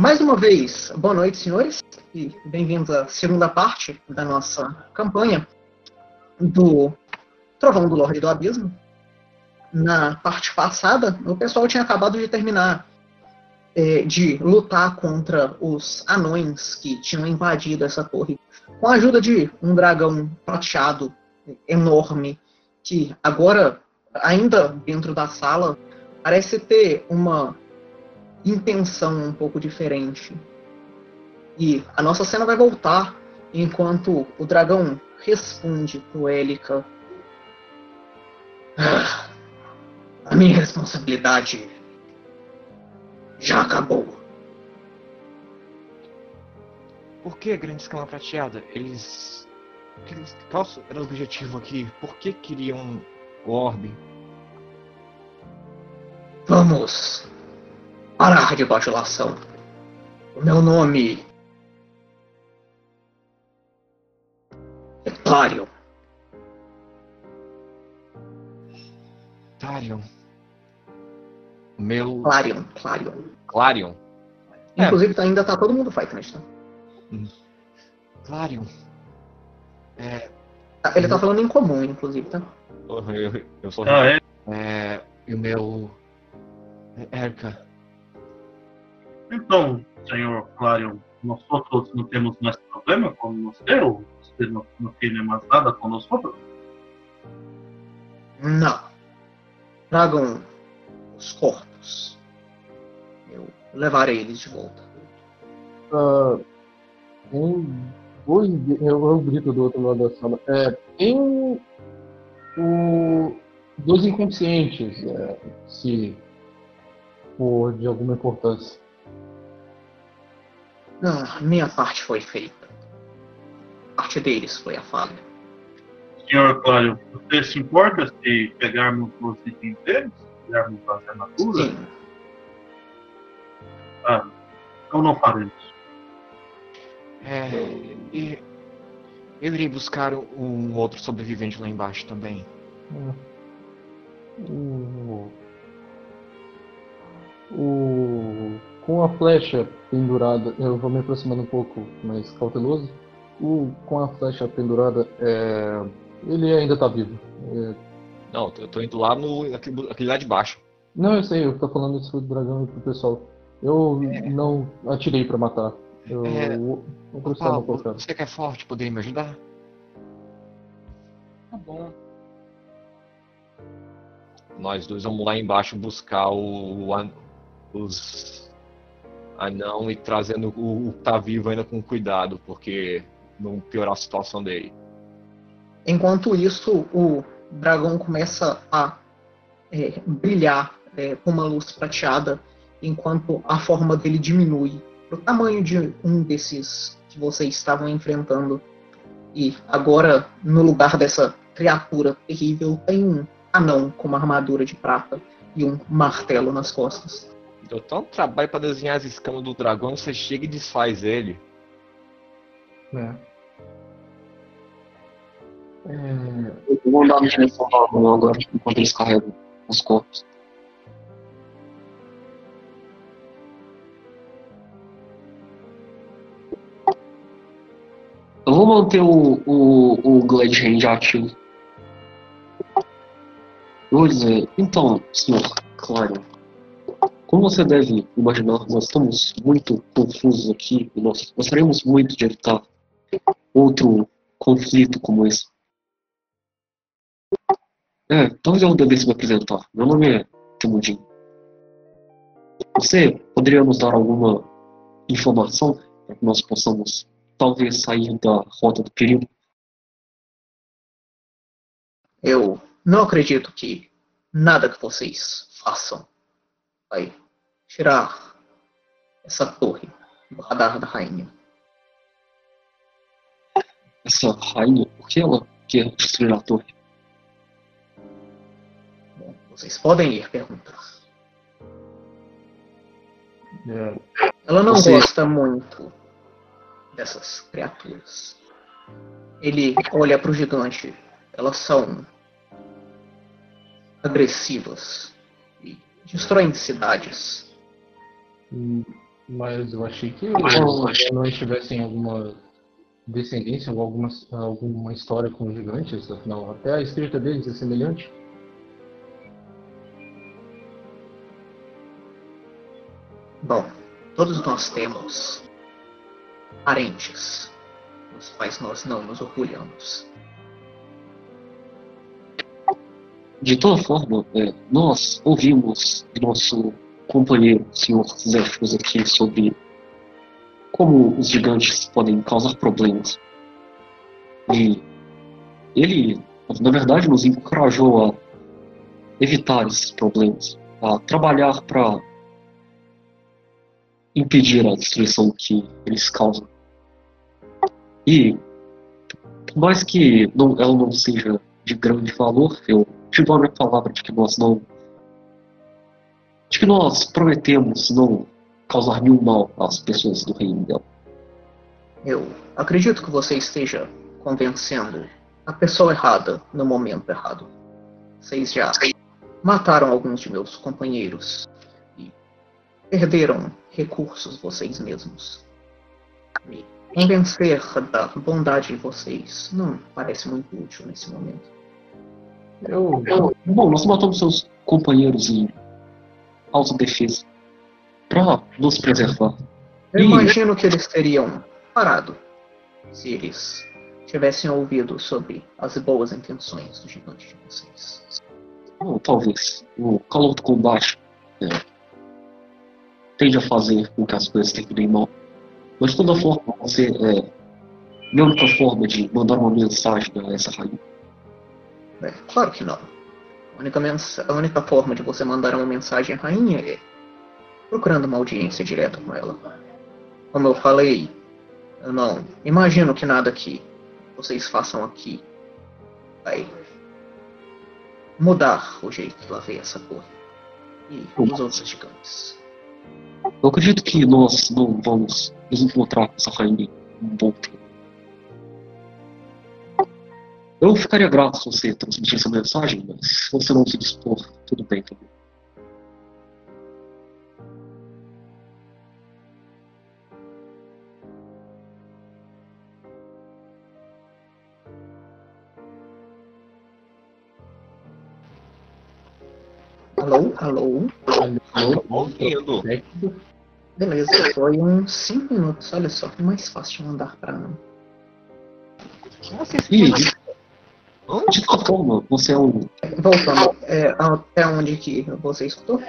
mais uma vez, boa noite, senhores, e bem-vindos à segunda parte da nossa campanha do Trovão do Lorde do Abismo. Na parte passada, o pessoal tinha acabado de terminar é, de lutar contra os anões que tinham invadido essa torre, com a ajuda de um dragão prateado enorme, que agora, ainda dentro da sala, parece ter uma intenção um pouco diferente. E a nossa cena vai voltar enquanto o dragão responde pro Élica. Ah, a minha responsabilidade já acabou. Por que Grande Escama Prateada? Eles. Qual era o objetivo aqui? Por que queriam o orbe? Vamos parar de bajulação. O meu nome é Clarion. Clarion. Meu. Clarion, Clarion. Clarion. É. Inclusive, é. ainda tá todo mundo fight, tá? Hum. Clarion. É... Tá, ele tá falando em comum, inclusive, tá? Eu, eu sou. Ah, é? é? E o meu. Erika. Então, senhor Clarion, nós outros não temos mais problema com você? Ou você não, não tem mais nada com nós outros? Não. Tragam os corpos. Eu levarei eles de volta. Uh, tem dois. Eu, eu grito do outro lado da sala. É, tem o, dois inconscientes, é, se for de alguma importância. Não, minha parte foi feita. A parte deles foi a falha. Senhor Cláudio, você se importa se pegarmos os itens deles? Pegarmos as armaduras? Sim. Ah, então não faremos. É, e eu irei buscar um outro sobrevivente lá embaixo também. O, o, com a flecha pendurada, eu vou me aproximando um pouco mais cauteloso. O, com a flecha pendurada, é, ele ainda está vivo. É... Não, eu tô indo lá no aquele, aquele lá de baixo. Não, eu sei, eu tô falando isso pro dragão e pro pessoal. Eu é... não atirei para matar. Eu é... vou você que é forte, poderia me ajudar? Tá bom. Nós dois vamos lá embaixo buscar o, o os anão e trazendo o, o que tá vivo ainda com cuidado, porque não piorar a situação dele. Enquanto isso, o dragão começa a é, brilhar é, com uma luz prateada, enquanto a forma dele diminui o tamanho de um desses que vocês estavam enfrentando. E agora, no lugar dessa criatura terrível, tem um anão com uma armadura de prata e um martelo nas costas. Deu tanto trabalho para desenhar as escamas do dragão, você chega e desfaz ele. É. É... Eu vou andar no direção do agora, enquanto eles carregam os corpos. Eu vou manter o, o, o Glad Hand ativo. Vou dizer, então, senhor Claro, como você deve imaginar, nós estamos muito confusos aqui e nós gostaríamos muito de evitar outro conflito como esse. É, talvez eu devesse me apresentar. Meu nome é Temudin. Você poderia nos dar alguma informação para que nós possamos talvez sair da rota do perigo? Eu não acredito que nada que vocês façam vai tirar essa torre do radar da rainha. Essa rainha, por que ela quer destruir a torre? Bom, vocês podem ir perguntar. É. Ela não Você... gosta muito dessas criaturas. Ele olha para o gigante. Elas são agressivas destroem cidades. Mas eu achei que os anões tivessem alguma descendência ou alguma, alguma história com os gigantes, afinal, até a escrita deles é semelhante. Bom, todos nós temos parentes, dos quais nós não nos orgulhamos. De toda forma, é, nós ouvimos nosso companheiro, Sr. Zéfiros, aqui sobre como os gigantes podem causar problemas. E ele, na verdade, nos encorajou a evitar esses problemas, a trabalhar para impedir a destruição que eles causam. E, por mais que não, ela não seja de grande valor, eu dou a palavra de que nós não. de que nós prometemos não causar nenhum mal às pessoas do reino dela. Eu acredito que você esteja convencendo a pessoa errada no momento errado. Vocês já mataram alguns de meus companheiros e perderam recursos vocês mesmos. Me convencer da bondade de vocês não parece muito útil nesse momento. Eu, eu, bom, nós matamos seus companheiros em autodefesa para nos preservar. Eu e... imagino que eles teriam parado se eles tivessem ouvido sobre as boas intenções do gigante de vocês. Talvez. O calor do combate é, tende a fazer com que as coisas terminem mal. Mas de toda forma, você é a única forma de mandar uma mensagem a essa rainha. É, claro que não. A única, a única forma de você mandar uma mensagem à rainha é procurando uma audiência direta com ela. Como eu falei, eu não imagino que nada que vocês façam aqui vai mudar o jeito que ela vê essa cor e os outros gigantes. Eu acredito que nós não vamos nos encontrar com essa rainha um bom tempo. Eu ficaria grato se você transmitisse essa mensagem, mas se você não se dispor, tudo bem também. Alô? Alô? Alô? Ouvindo. Beleza, foi uns 5 minutos. Olha só, é mais fácil andar pra. Ih, de qualquer forma, você é um. Voltando, é, até onde que você escutou?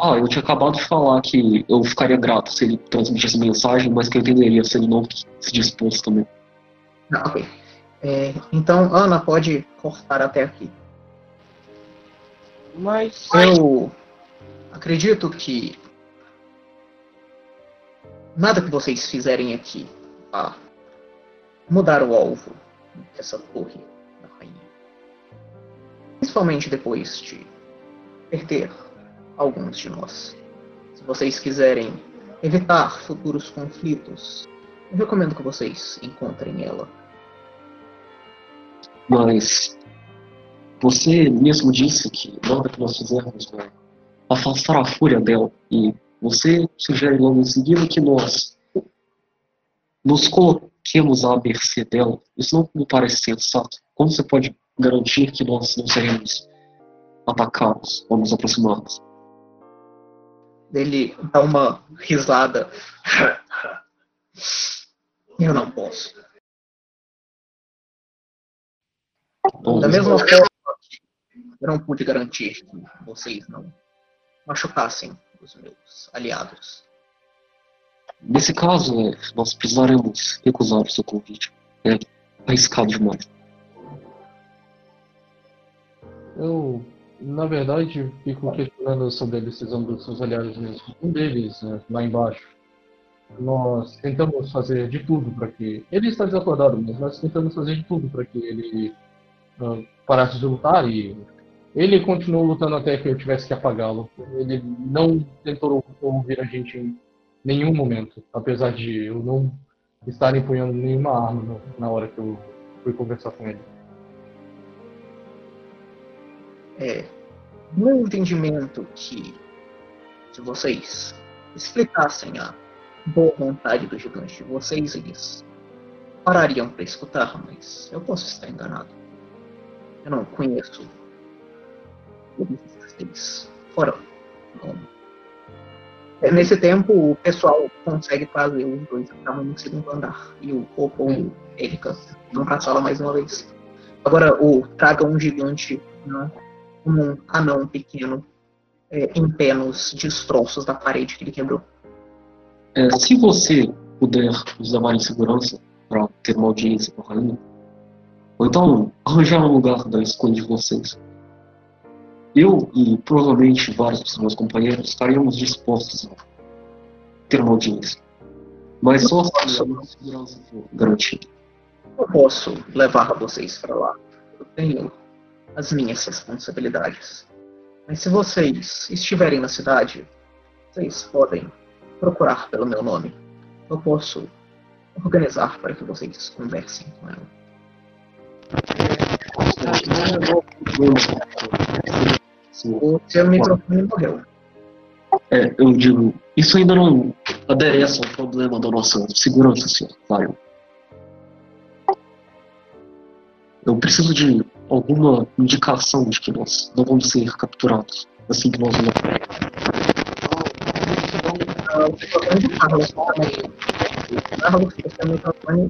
Ah, eu tinha acabado de falar que eu ficaria grato se ele transmitisse mensagem, mas que eu entenderia se ele não se dispôs também. Ah, ok. É, então, Ana, pode cortar até aqui. Mas. Eu acredito que nada que vocês fizerem aqui a mudar o alvo dessa torre. Principalmente depois de perder alguns de nós. Se vocês quiserem evitar futuros conflitos, eu recomendo que vocês encontrem ela. Mas você mesmo disse que nada que nós fizermos vai afastar a fúria dela. E você sugere logo em seguida que nós nos coloquemos à mercê dela. Isso não me parece sensato. Como você pode garantir que nós não seremos atacados ou nos aproximarmos? Ele dá uma risada. Eu não posso. Bom, Da mesma forma eu não pude garantir que vocês não machucassem os meus aliados. Nesse caso, é, nós precisaremos recusar o seu convite. É arriscado demais. Eu, na verdade, fico questionando sobre a decisão dos seus aliados mesmo. Um deles, né, lá embaixo, nós tentamos fazer de tudo para que. Ele está desacordado, mas nós tentamos fazer de tudo para que ele uh, parasse de lutar e ele continuou lutando até que eu tivesse que apagá-lo. Ele não tentou ouvir a gente em nenhum momento, apesar de eu não estar empunhando nenhuma arma na hora que eu fui conversar com ele. É, meu entendimento que se vocês explicassem a boa vontade do gigante de vocês, eles parariam para escutar, mas eu posso estar enganado. Eu não conheço eles fora. É, nesse tempo, o pessoal consegue fazer os dois estavam no segundo andar. E o Popo e o Erika vão pra sala mais uma vez. Agora, o dragão gigante, né, um anão pequeno, é, em pé nos destroços da parede que ele quebrou. É, se você puder usar mais segurança para ter uma audiência com a rainha, ou então arranjar um lugar da escolha de vocês, eu e provavelmente vários dos meus companheiros estaríamos dispostos a ter uma audiência. Mas só se a segurança for garantida. Eu posso levar vocês para lá. Eu tenho as minhas responsabilidades. Mas se vocês estiverem na cidade, vocês podem procurar pelo meu nome. Eu posso organizar para que vocês conversem com ela. O seu microfone morreu. É, eu digo, isso ainda não adereça ao problema da nossa segurança, senhor Lion. Eu preciso de alguma indicação de que nós não vamos ser capturados assim que nós vamos.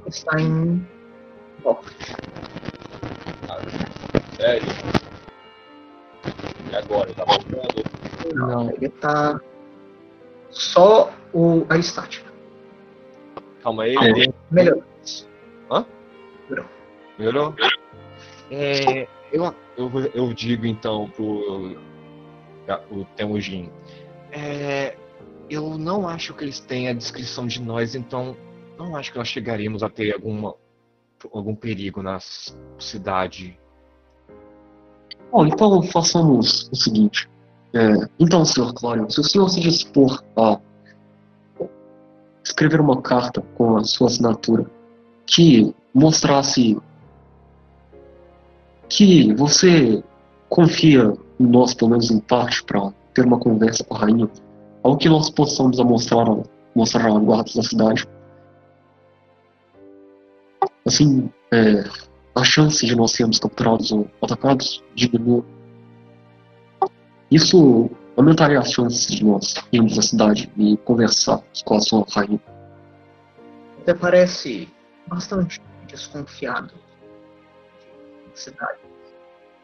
Está em. Sério? E agora? Tá voltando? Não, ele tá só o, a estática. Calma aí. É. Melhor. Melhorou? É, eu, eu, eu digo então pro o Temujin. É, eu não acho que eles têm a descrição de nós, então não acho que nós chegaremos a ter alguma, algum perigo na cidade. Bom, então façamos o seguinte. É, então, senhor Clório, se o senhor se dispor a escrever uma carta com a sua assinatura que mostrasse que você confia em nós, pelo menos em parte, para ter uma conversa com a rainha, ao que nós possamos mostrar, mostrar guardas da cidade. Assim, é, a chance de nós sermos capturados ou atacados diminui. Isso aumentaria as chances de nós irmos à cidade e conversar com a sua rainha. Até parece bastante desconfiado da cidade.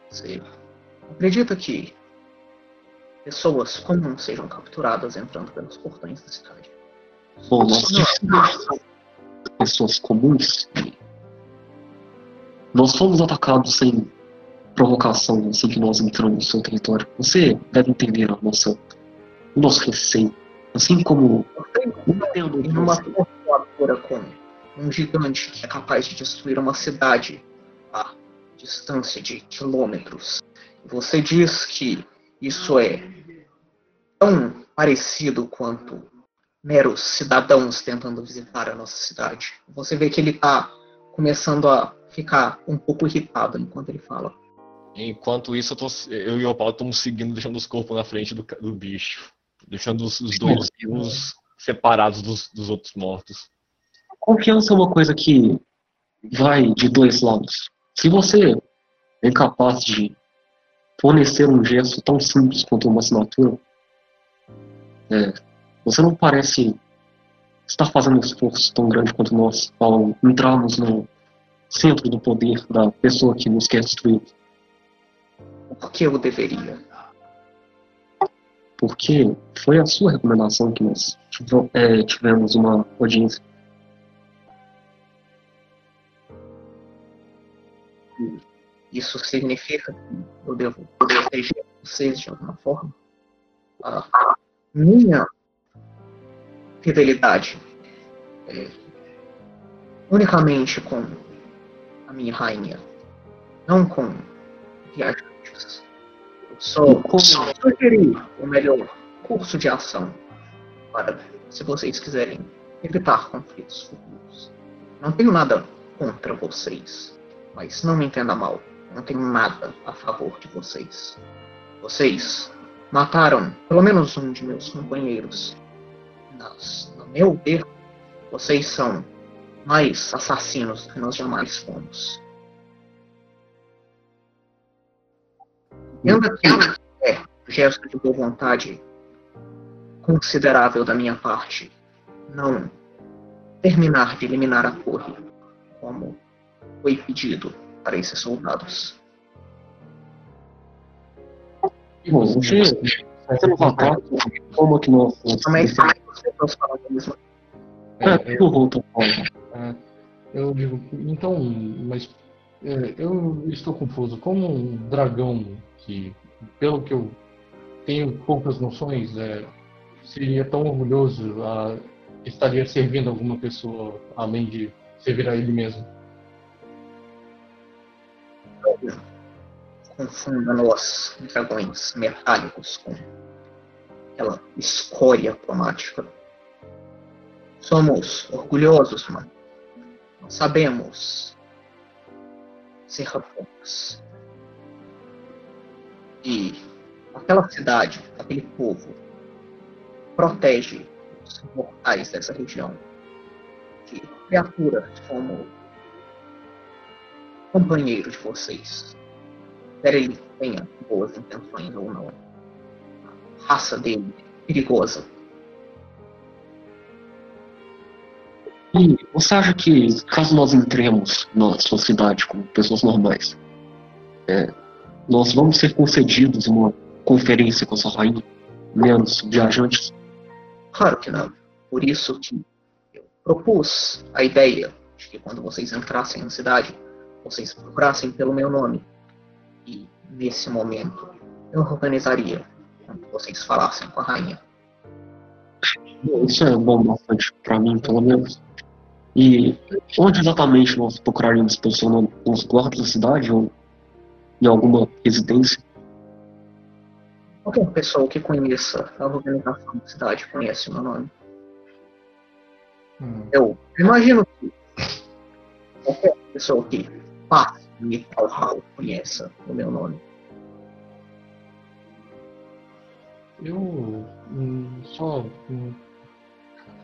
Você acredita que pessoas comuns sejam capturadas entrando pelos portões da cidade? Bom, nós tivemos pessoas comuns. Nós fomos atacados sem provocação assim que nós entramos no seu território. Você deve entender a nossa, o nosso receio. Assim como entendo Em uma voadora com um gigante que é capaz de destruir uma cidade distância de quilômetros. Você diz que isso é tão parecido quanto meros cidadãos tentando visitar a nossa cidade. Você vê que ele está começando a ficar um pouco irritado enquanto ele fala. Enquanto isso, eu, tô, eu e o Paulo estamos seguindo, deixando os corpos na frente do, do bicho. Deixando os, os dois vivos separados dos, dos outros mortos. confiança é uma coisa que vai de dois lados. Se você é incapaz de fornecer um gesto tão simples quanto uma assinatura, é, você não parece estar fazendo um esforço tão grande quanto nós ao entrarmos no centro do poder da pessoa que nos quer destruir. Por que eu deveria? Porque foi a sua recomendação que nós tive- tivemos uma audiência. Isso significa que eu devo proteger vocês de alguma forma? A minha fidelidade é unicamente com a minha rainha, não com viajantes. Eu só sugeri o melhor curso de ação para, se vocês quiserem evitar conflitos futuros. Não tenho nada contra vocês, mas não me entenda mal. Não tenho nada a favor de vocês. Vocês mataram pelo menos um de meus companheiros Mas, no meu ver, vocês são mais assassinos do que nós jamais fomos. Entenda que é gesto de boa vontade considerável da minha parte não terminar de eliminar a torre, como foi pedido para esses soldados. Bom, você, você não como que. Mas você tá falando mesmo. É, tudo volta É, eu digo, então, mas é, eu estou confuso. Como um dragão que, pelo que eu tenho poucas noções, é, seria tão orgulhoso, a, estaria servindo alguma pessoa além de servir a ele mesmo? Confunda os dragões metálicos com aquela escória cromática. Somos orgulhosos, mano. Sabemos ser bons. E aquela cidade, aquele povo, protege os mortais dessa região de criaturas como companheiro de vocês. Quer ele tenha boas intenções ou não. A raça dele é perigosa. E você acha que, caso nós entremos na sociedade como pessoas normais, é, nós vamos ser concedidos uma conferência com a sua rainha, menos viajantes? Claro que não. Por isso que eu propus a ideia de que quando vocês entrassem na cidade, vocês procurassem pelo meu nome. E, nesse momento, eu organizaria quando vocês falassem com a rainha. Isso é bom bastante para mim, pelo menos. E onde exatamente nós procuraríamos nome? Nos guardas da cidade ou em alguma residência? Qualquer pessoa que conheça a organização da cidade conhece o meu nome. Hum. Eu imagino que qualquer pessoa que passe Hall conheça o meu nome. Eu hum, só hum,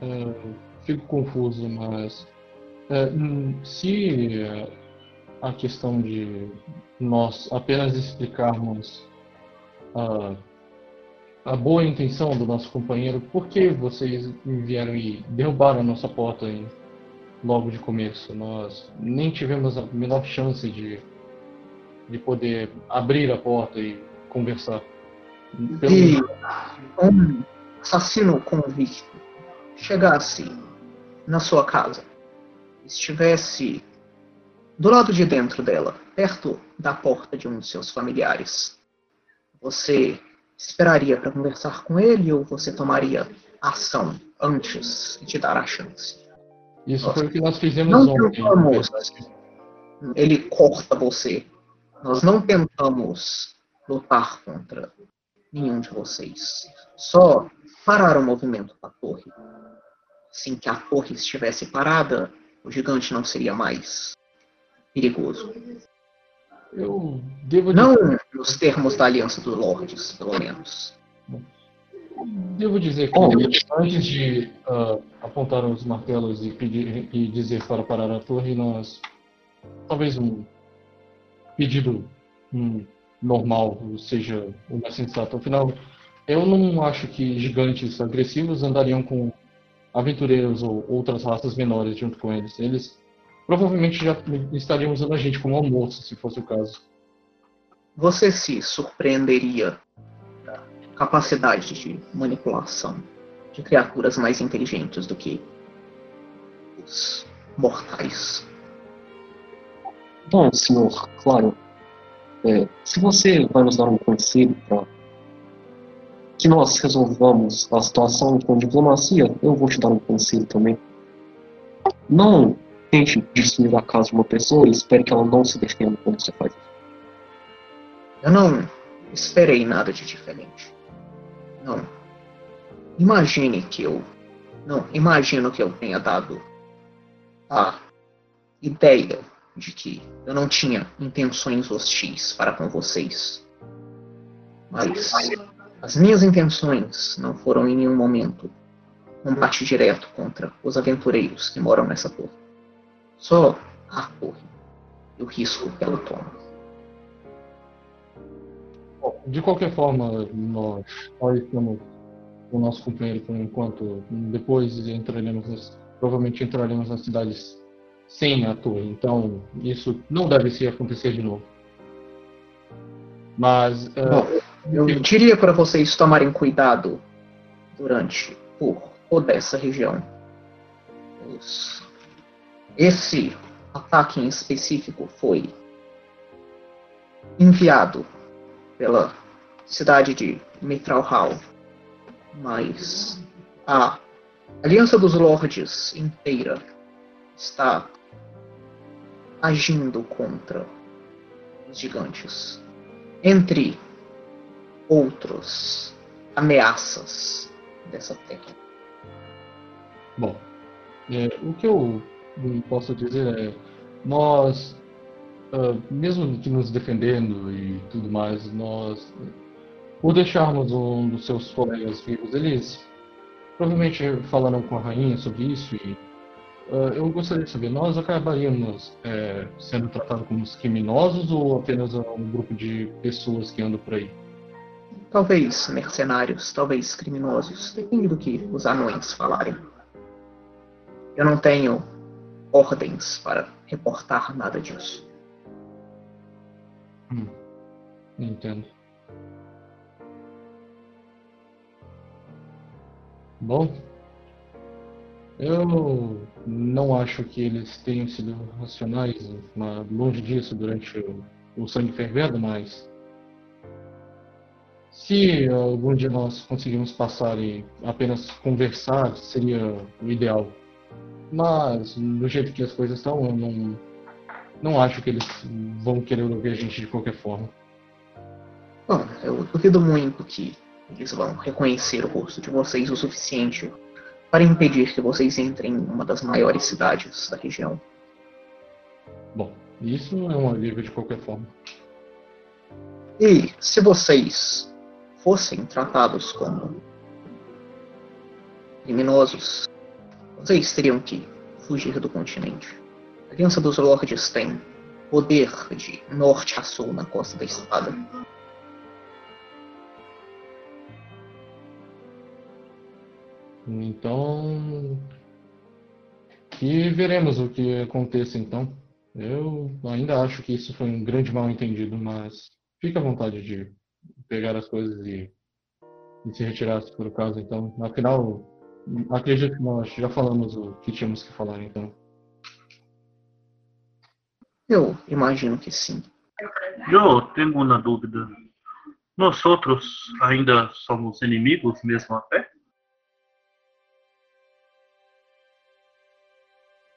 é, fico confuso, mas é, hum, se é, a questão de nós apenas explicarmos a, a boa intenção do nosso companheiro, por que vocês vieram e derrubaram a nossa porta em, logo de começo? Nós nem tivemos a menor chance de, de poder abrir a porta e conversar. Pelo- E um assassino convicto chegasse na sua casa, estivesse do lado de dentro dela, perto da porta de um de seus familiares, você esperaria para conversar com ele ou você tomaria ação antes de dar a chance? Isso foi o que nós fizemos Não ontem. tentamos. Ele corta você. Nós não tentamos lutar contra nenhum de vocês. Só parar o movimento da torre. Assim que a torre estivesse parada, o gigante não seria mais perigoso. Eu devo Não nos termos da Aliança dos Lordes, pelo menos. Devo dizer que Oh, antes de ah, apontar os martelos e, pedir, e dizer para parar a torre, nós talvez um pedido hum, normal seja o mais sensato. Afinal, eu não acho que gigantes agressivos andariam com aventureiros ou outras raças menores junto com eles. Eles provavelmente já estariam usando a gente como almoço, se fosse o caso. Você se surpreenderia capacidade de manipulação de criaturas mais inteligentes do que os mortais. Bom, senhor, claro. é, se você vai nos dar um conselho para que nós resolvamos a situação com diplomacia, eu vou te dar um conselho também. Não tente destruir a casa de uma pessoa e espere que ela não se defenda quando você faz isso. Eu não esperei nada de diferente. Não. Imagine que eu. Não, imagino que eu tenha dado a ideia de que eu não tinha intenções hostis para com vocês. Mas as minhas intenções não foram em nenhum momento combate direto contra os aventureiros que moram nessa torre. Só a torre e o risco que ela toma. De qualquer forma, nós, nós estamos o nosso companheiro por enquanto. Depois entraremos, provavelmente entraremos nas cidades sem a torre. Então, isso não deve se acontecer de novo. Mas. eh, Bom, eu diria para vocês tomarem cuidado durante por toda essa região. Os- Esse ataque em específico foi enviado pela cidade de Mitral Hall, mas a Aliança dos Lordes inteira está agindo contra os gigantes. Entre outros ameaças dessa terra. Bom, é, o que eu posso dizer é, nós, ah, mesmo que nos defendendo e tudo mais, nós, por deixarmos um dos seus colegas vivos, eles provavelmente falaram com a rainha sobre isso e ah, eu gostaria de saber, nós acabaríamos é, sendo tratados como os criminosos ou apenas um grupo de pessoas que andam por aí? Talvez mercenários, talvez criminosos, depende do que os anões falarem. Eu não tenho ordens para reportar nada disso. Hum, não entendo. Bom, eu não acho que eles tenham sido racionais, longe disso, durante o, o sangue fervendo, mas se algum dia nós conseguirmos passar e apenas conversar, seria o ideal. Mas, do jeito que as coisas estão, eu não, não acho que eles vão querer ouvir a gente de qualquer forma. Bom, eu duvido muito que eles vão reconhecer o rosto de vocês o suficiente para impedir que vocês entrem em uma das maiores cidades da região. Bom, isso é um alívio de qualquer forma. E se vocês fossem tratados como criminosos, vocês teriam que fugir do continente. Aliança dos Lordes tem poder de norte a sul na costa da espada. Então. E veremos o que aconteça então. Eu ainda acho que isso foi um grande mal entendido, mas fique à vontade de pegar as coisas e, e se retirar se for o caso. Então, afinal, acredito que nós já falamos o que tínhamos que falar, então. Eu imagino que sim. Eu tenho uma dúvida. Nós outros ainda somos inimigos mesmo a pé?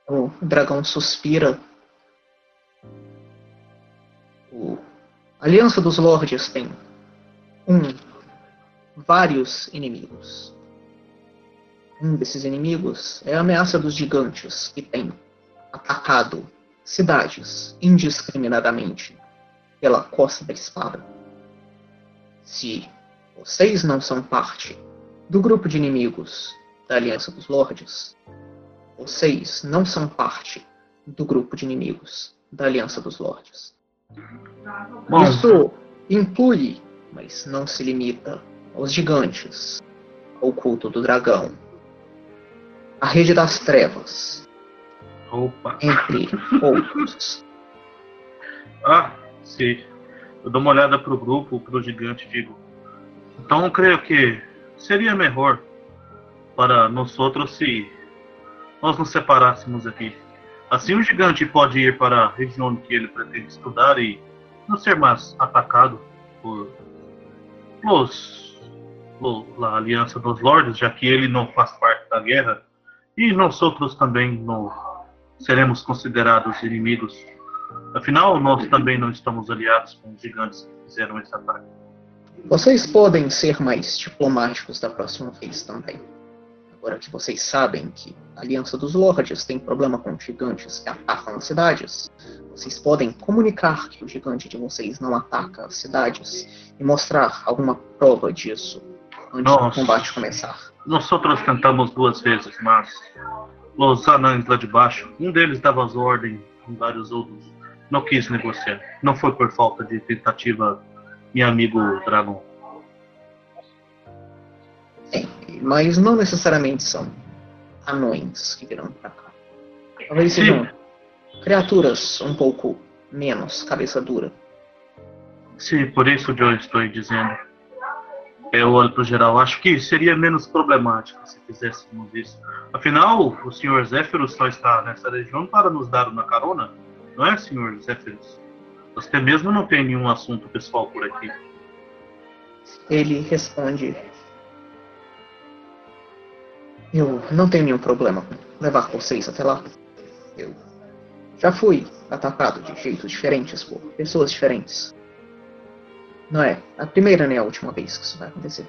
O dragão suspira. O a Aliança dos Lordes tem um, vários inimigos. Um desses inimigos é a ameaça dos gigantes que tem atacado cidades indiscriminadamente pela costa da espada. Se vocês não são parte do grupo de inimigos da Aliança dos Lordes, vocês não são parte do grupo de inimigos da Aliança dos Lordes. Isso inclui, mas não se limita, aos gigantes, ao culto do dragão, a rede das trevas, opa. entre outros. Ah, sim. Eu dou uma olhada pro grupo, pro gigante e digo. Então eu creio que seria melhor para nós outros se nós nos separássemos aqui. Assim o gigante pode ir para a região que ele pretende estudar e não ser mais atacado por os, o- a Aliança dos Lordes, já que ele não faz parte da guerra. E nós outros também não seremos considerados inimigos Afinal, nós também não estamos aliados com os gigantes que fizeram esse ataque. Vocês podem ser mais diplomáticos da próxima vez também. Agora que vocês sabem que a Aliança dos Lordes tem problema com gigantes que atacam as cidades, vocês podem comunicar que o gigante de vocês não ataca as cidades e mostrar alguma prova disso antes Nossa. do combate começar. Nós tentamos duas vezes, mas os anões lá de baixo, um deles dava as ordens, vários outros não quis negociar. Não foi por falta de tentativa, meu amigo Dragon. Sim, mas não necessariamente são anões que virão pra cá. Talvez Sim. sejam criaturas um pouco menos cabeça dura. Sim, por isso que eu estou dizendo. Eu olho pro geral, acho que seria menos problemático se fizéssemos isso. Afinal, o Sr. Zéfiros só está nessa região para nos dar uma carona, não é, Sr. Zéfiros? Você mesmo não tem nenhum assunto pessoal por aqui. Ele responde: Eu não tenho nenhum problema levar vocês até lá. Eu já fui atacado de jeitos diferentes por pessoas diferentes. Não é a primeira nem a última vez que isso vai acontecer.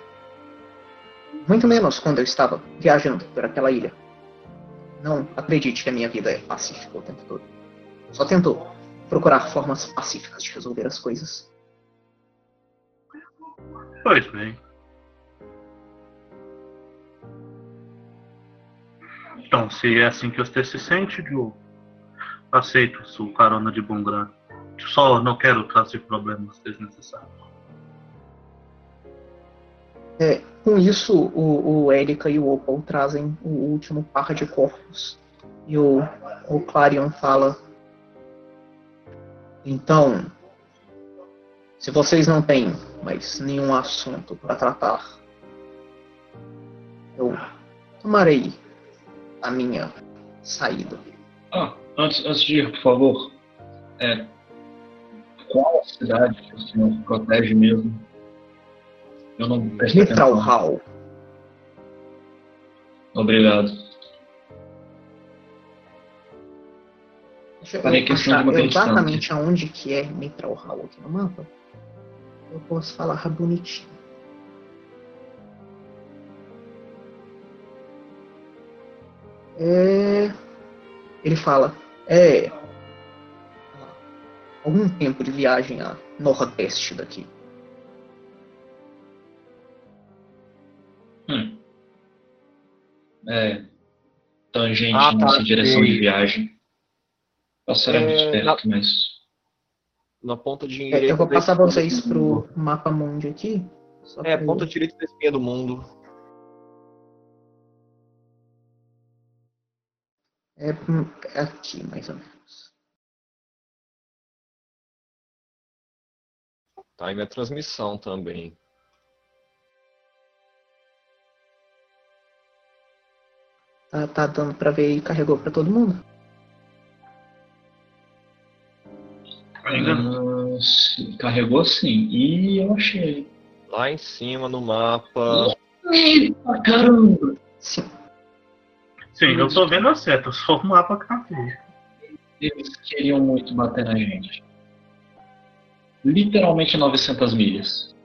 Muito menos quando eu estava viajando por aquela ilha. Não acredite que a minha vida é pacífica o tempo todo. Só tento procurar formas pacíficas de resolver as coisas. Pois bem. Então, se é assim que você se sente, eu aceito sua carona de bom grado. Só não quero trazer problemas desnecessários. É, com isso, o, o Erika e o Opal trazem o último par de corpos. E o, o Clarion fala: Então, se vocês não têm mais nenhum assunto para tratar, eu tomarei a minha saída. Ah, antes, antes de ir, por favor, é, qual a cidade que o senhor protege mesmo? Eu não prestei atenção. Hall. Obrigado. Deixa eu de achar exatamente aonde que é Mitral Hall aqui no mapa. Eu posso falar bonitinho. É... Ele fala, é algum tempo de viagem a nordeste daqui. É, tangente Ah, tá, nessa direção de viagem. Passaremos É, perto, mas. Na ponta É, direita. eu vou passar vocês pro mapa mundi aqui. só É, pra ponta direita da espinha do mundo. É hum, aqui, mais ou menos. Tá aí minha transmissão também. Tá, tá dando pra ver e carregou pra todo mundo? Sim, carregou sim. E eu achei. Lá em cima no mapa. Ah, caramba! Sim. Sim, eu tô vendo a seta, só o mapa café. Eles queriam muito bater na gente. Literalmente 900 milhas.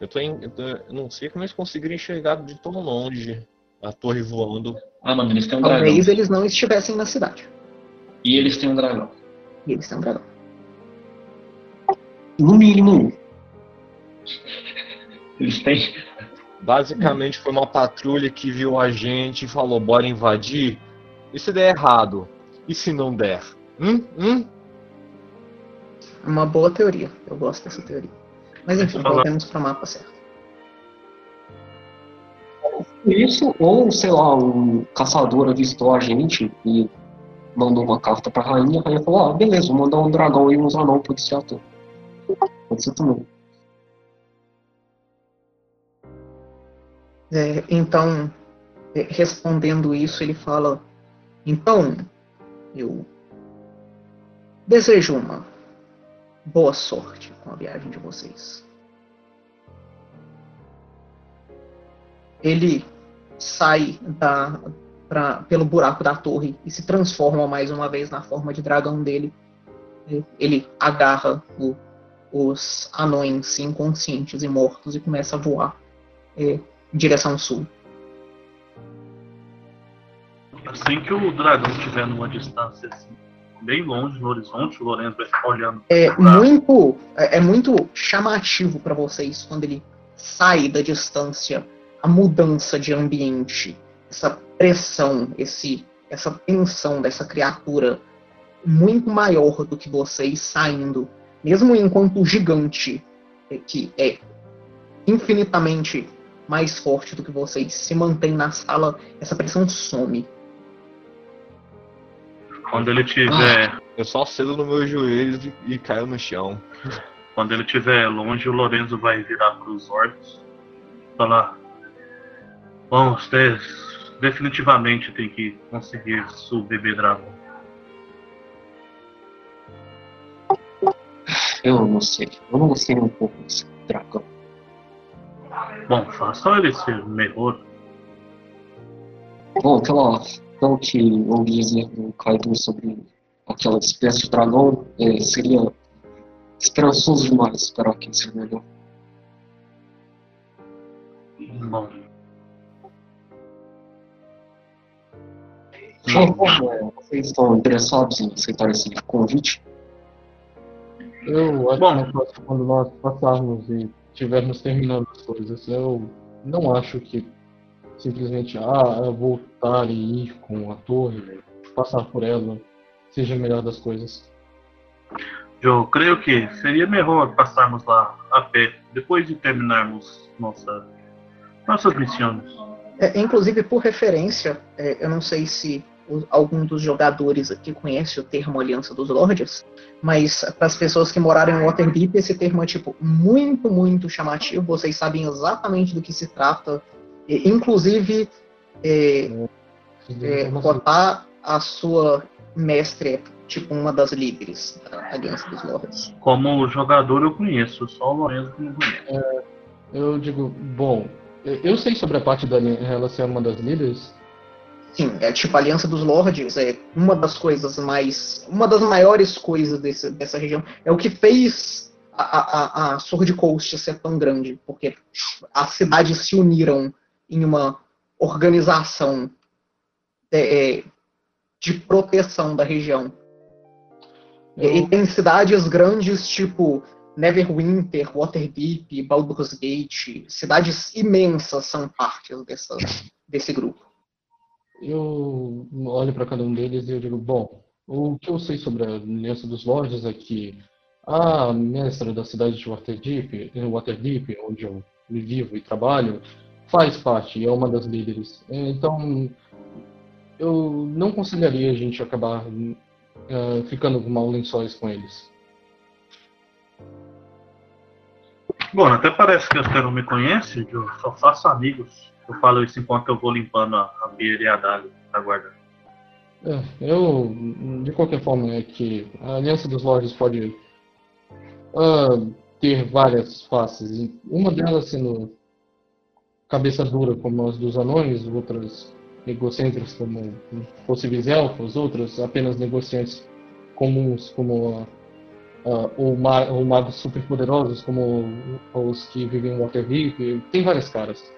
Eu, tô em, eu, tô- eu não sei como eles conseguiram enxergar de tão longe a torre voando. Ah, mano, eles têm um dragão. Talvez eles não estivessem na cidade. E eles têm um dragão. E eles têm um dragão. No mínimo um. Eles têm. Basicamente foi uma patrulha que viu a gente e falou: bora invadir. E se der errado? E se não der? Hum? Hum? Uma boa teoria. Eu gosto dessa teoria. Mas enfim, voltemos pro mapa certo. Isso, ou, sei lá, um caçador avistou a gente e mandou uma carta pra rainha, a rainha falou, ah, beleza, vou mandar um dragão e uns anão policiar tudo. Pode ser também. É, então, é, respondendo isso, ele fala: Então, eu desejo uma boa sorte com a viagem de vocês. Ele sai da, pra, pelo buraco da torre e se transforma mais uma vez na forma de dragão dele. Ele agarra o- os anões inconscientes e mortos e começa a voar é, em direção sul. Assim que o dragão estiver numa distância assim, bem longe no horizonte, o Lourenço vai ficar olhando. É pra- muito, é, é muito chamativo para vocês quando ele sai da distância a mudança de ambiente, essa pressão, esse, essa tensão dessa criatura muito maior do que vocês saindo, mesmo enquanto o gigante, é, que é infinitamente mais forte do que vocês, se mantém na sala, essa pressão some. Quando ele tiver. Ah, eu só cedo no meus joelhos e, e caio no chão. Quando ele estiver longe, o Lorenzo vai virar para os orcs falar: Bom, vocês definitivamente tem que conseguir o bebê dragão. Eu não sei. Eu não gostei um pouco desse dragão. Bom, faça ele ser melhor. Bom, aquela. Pelo que ouvi dizer do Kaido sobre aquela espécie de dragão, é, seria esperançoso demais esperar que seja melhor. Bom. É, vocês estão interessados em aceitar esse convite? Eu acho Bom. que quando nós passarmos e tivermos terminando as coisas, eu não acho que simplesmente ah, voltar e ir com a torre, passar por ela, seja a melhor das coisas. Eu creio que seria melhor passarmos lá a pé depois de terminarmos nossa, nossas missões. É, inclusive, por referência, é, eu não sei se o- algum dos jogadores aqui conhece o termo Aliança dos Lordes, mas para as pessoas que moraram em Waterdeep, esse termo é tipo muito, muito chamativo. Vocês sabem exatamente do que se trata. E, inclusive, é, é, botar a sua mestre é tipo uma das líderes da Aliança dos Lordes. Como jogador eu conheço, só o Lorenzo que não conhece. Eu digo, bom, eu sei sobre a parte da ela ser uma das líderes. Sim, é tipo a Aliança dos Lordes é uma das coisas mais. Uma das maiores coisas desse, dessa região. É o que fez a, a, a Sword Coast ser tão grande. Porque as cidades se uniram em uma organização é, é, de proteção da região. E, e tem cidades grandes tipo Neverwinter, Waterdeep, Baldur's Gate. Cidades imensas são partes dessa, desse grupo. Eu olho para cada um deles e eu digo, bom, o que eu sei sobre a Aliança dos Lordes é que a mestra da cidade de Waterdeep, Waterdeep, onde eu vivo e trabalho, faz parte, é uma das líderes. Então, eu não aconselharia a gente acabar eh, ficando com mal lençóis com eles. Bom, até parece que você não me conhece, eu só faço amigos. Eu falo isso enquanto eu vou limpando a, a beira e a dália da guarda. É, eu, de qualquer forma, é que a Aliança dos Lordes pode ah, ter várias faces. Uma delas sendo cabeça dura, como as dos anões, outras egocêntricas, como possíveis elfos, outras apenas negociantes comuns, como ah, ou, ma ou magos superpoderosos, como os que vivem em Waterdeep. Tem várias caras.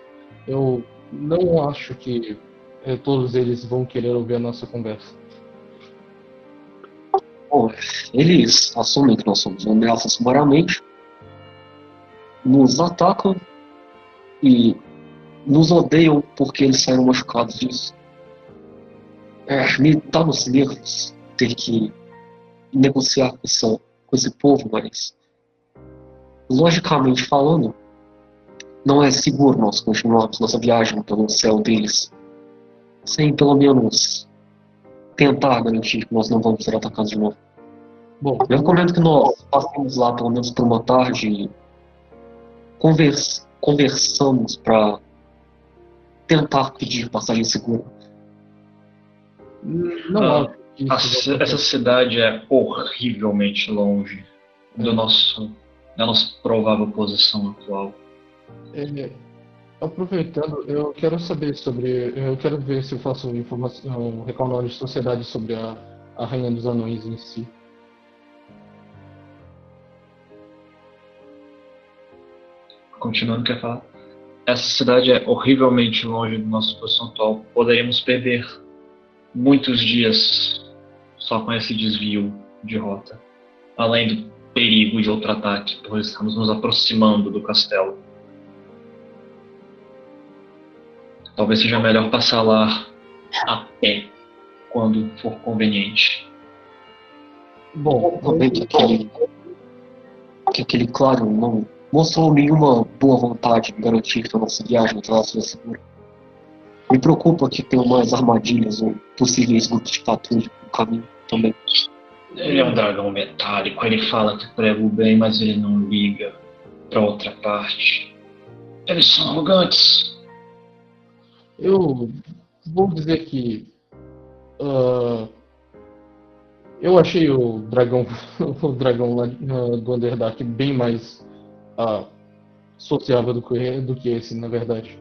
Eu não acho que eh, todos eles vão querer ouvir a nossa conversa. Eles assumem que nós somos ameaças sumariamente, nos atacam e nos odeiam porque eles saíram machucados disso. É, me dá nos nervos ter que negociar com, essa, com esse povo, mas logicamente falando, não é seguro nós continuarmos nossa viagem pelo céu deles sem pelo menos tentar garantir que nós não vamos ser atacados de novo. Bom, Eu recomendo que nós passemos lá pelo menos por uma tarde e convers conversamos para tentar pedir passagem segura. não Ah, ci- vai essa cidade é horrivelmente longe do nosso, da nossa provável posição atual. É, aproveitando, eu quero saber sobre. Eu quero ver se eu faço informação, recall de sociedade sobre a, a Rainha dos Anões em si. Continuando, quer falar? Essa cidade é horrivelmente longe da nossa posição atual. Poderíamos perder muitos dias só com esse desvio de rota. Além do perigo de outro ataque, pois estamos nos aproximando do castelo. Talvez seja melhor passar lá a pé quando for conveniente. Bom, realmente aquele. Que aquele claro não mostrou nenhuma boa vontade em garantir que a nossa viagem lá seja segura. Me preocupa que tenham mais armadilhas ou possíveis grupos de patrulha no caminho também. Ele é um dragão metálico, ele fala que prega o bem, mas ele não liga pra outra parte. Eles são arrogantes. Eu vou dizer que. ah, eu achei o dragão, o dragão lá, ah, do Underdark bem mais ah, sociável do que, do que esse, na verdade.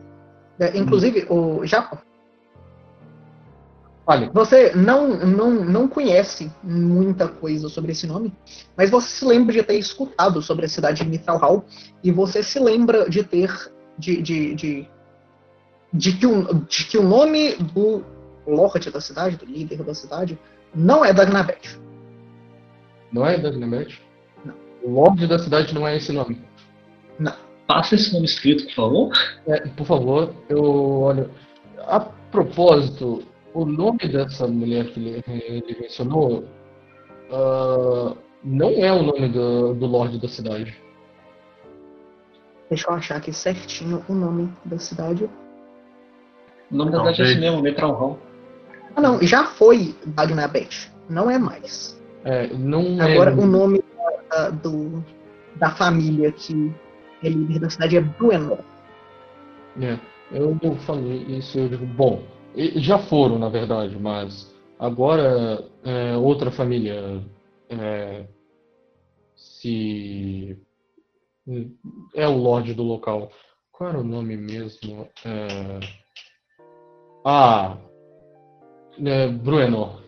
É, inclusive, o Jaco, Olha, você não, não, não conhece muita coisa sobre esse nome, mas você se lembra de ter escutado sobre a cidade de Mithralhal e você se lembra de ter de, de, de, de, que, o, de que o nome do Lorde da cidade, do líder da cidade, não é Dagnabeth. não é Dagnamet? O Lorde da cidade não é esse nome. Passa esse nome escrito, por favor. É, por favor, eu olho. A propósito, o nome dessa mulher que ele, ele mencionou ah, não é o nome do, do Lorde da cidade. Deixa eu achar aqui certinho o nome da cidade. O nome da cidade é esse mesmo, Metralhal. Ah, não, já foi Dagnabeth. Não é mais. É, não Agora é. o nome da, do, da família que é líder da cidade é Bruenor. É, eu, falei isso, eu digo, bom, já foram, na verdade, mas agora é, outra família é, se é o Lorde do local. Qual era o nome mesmo? É, ah, é, Bruenor.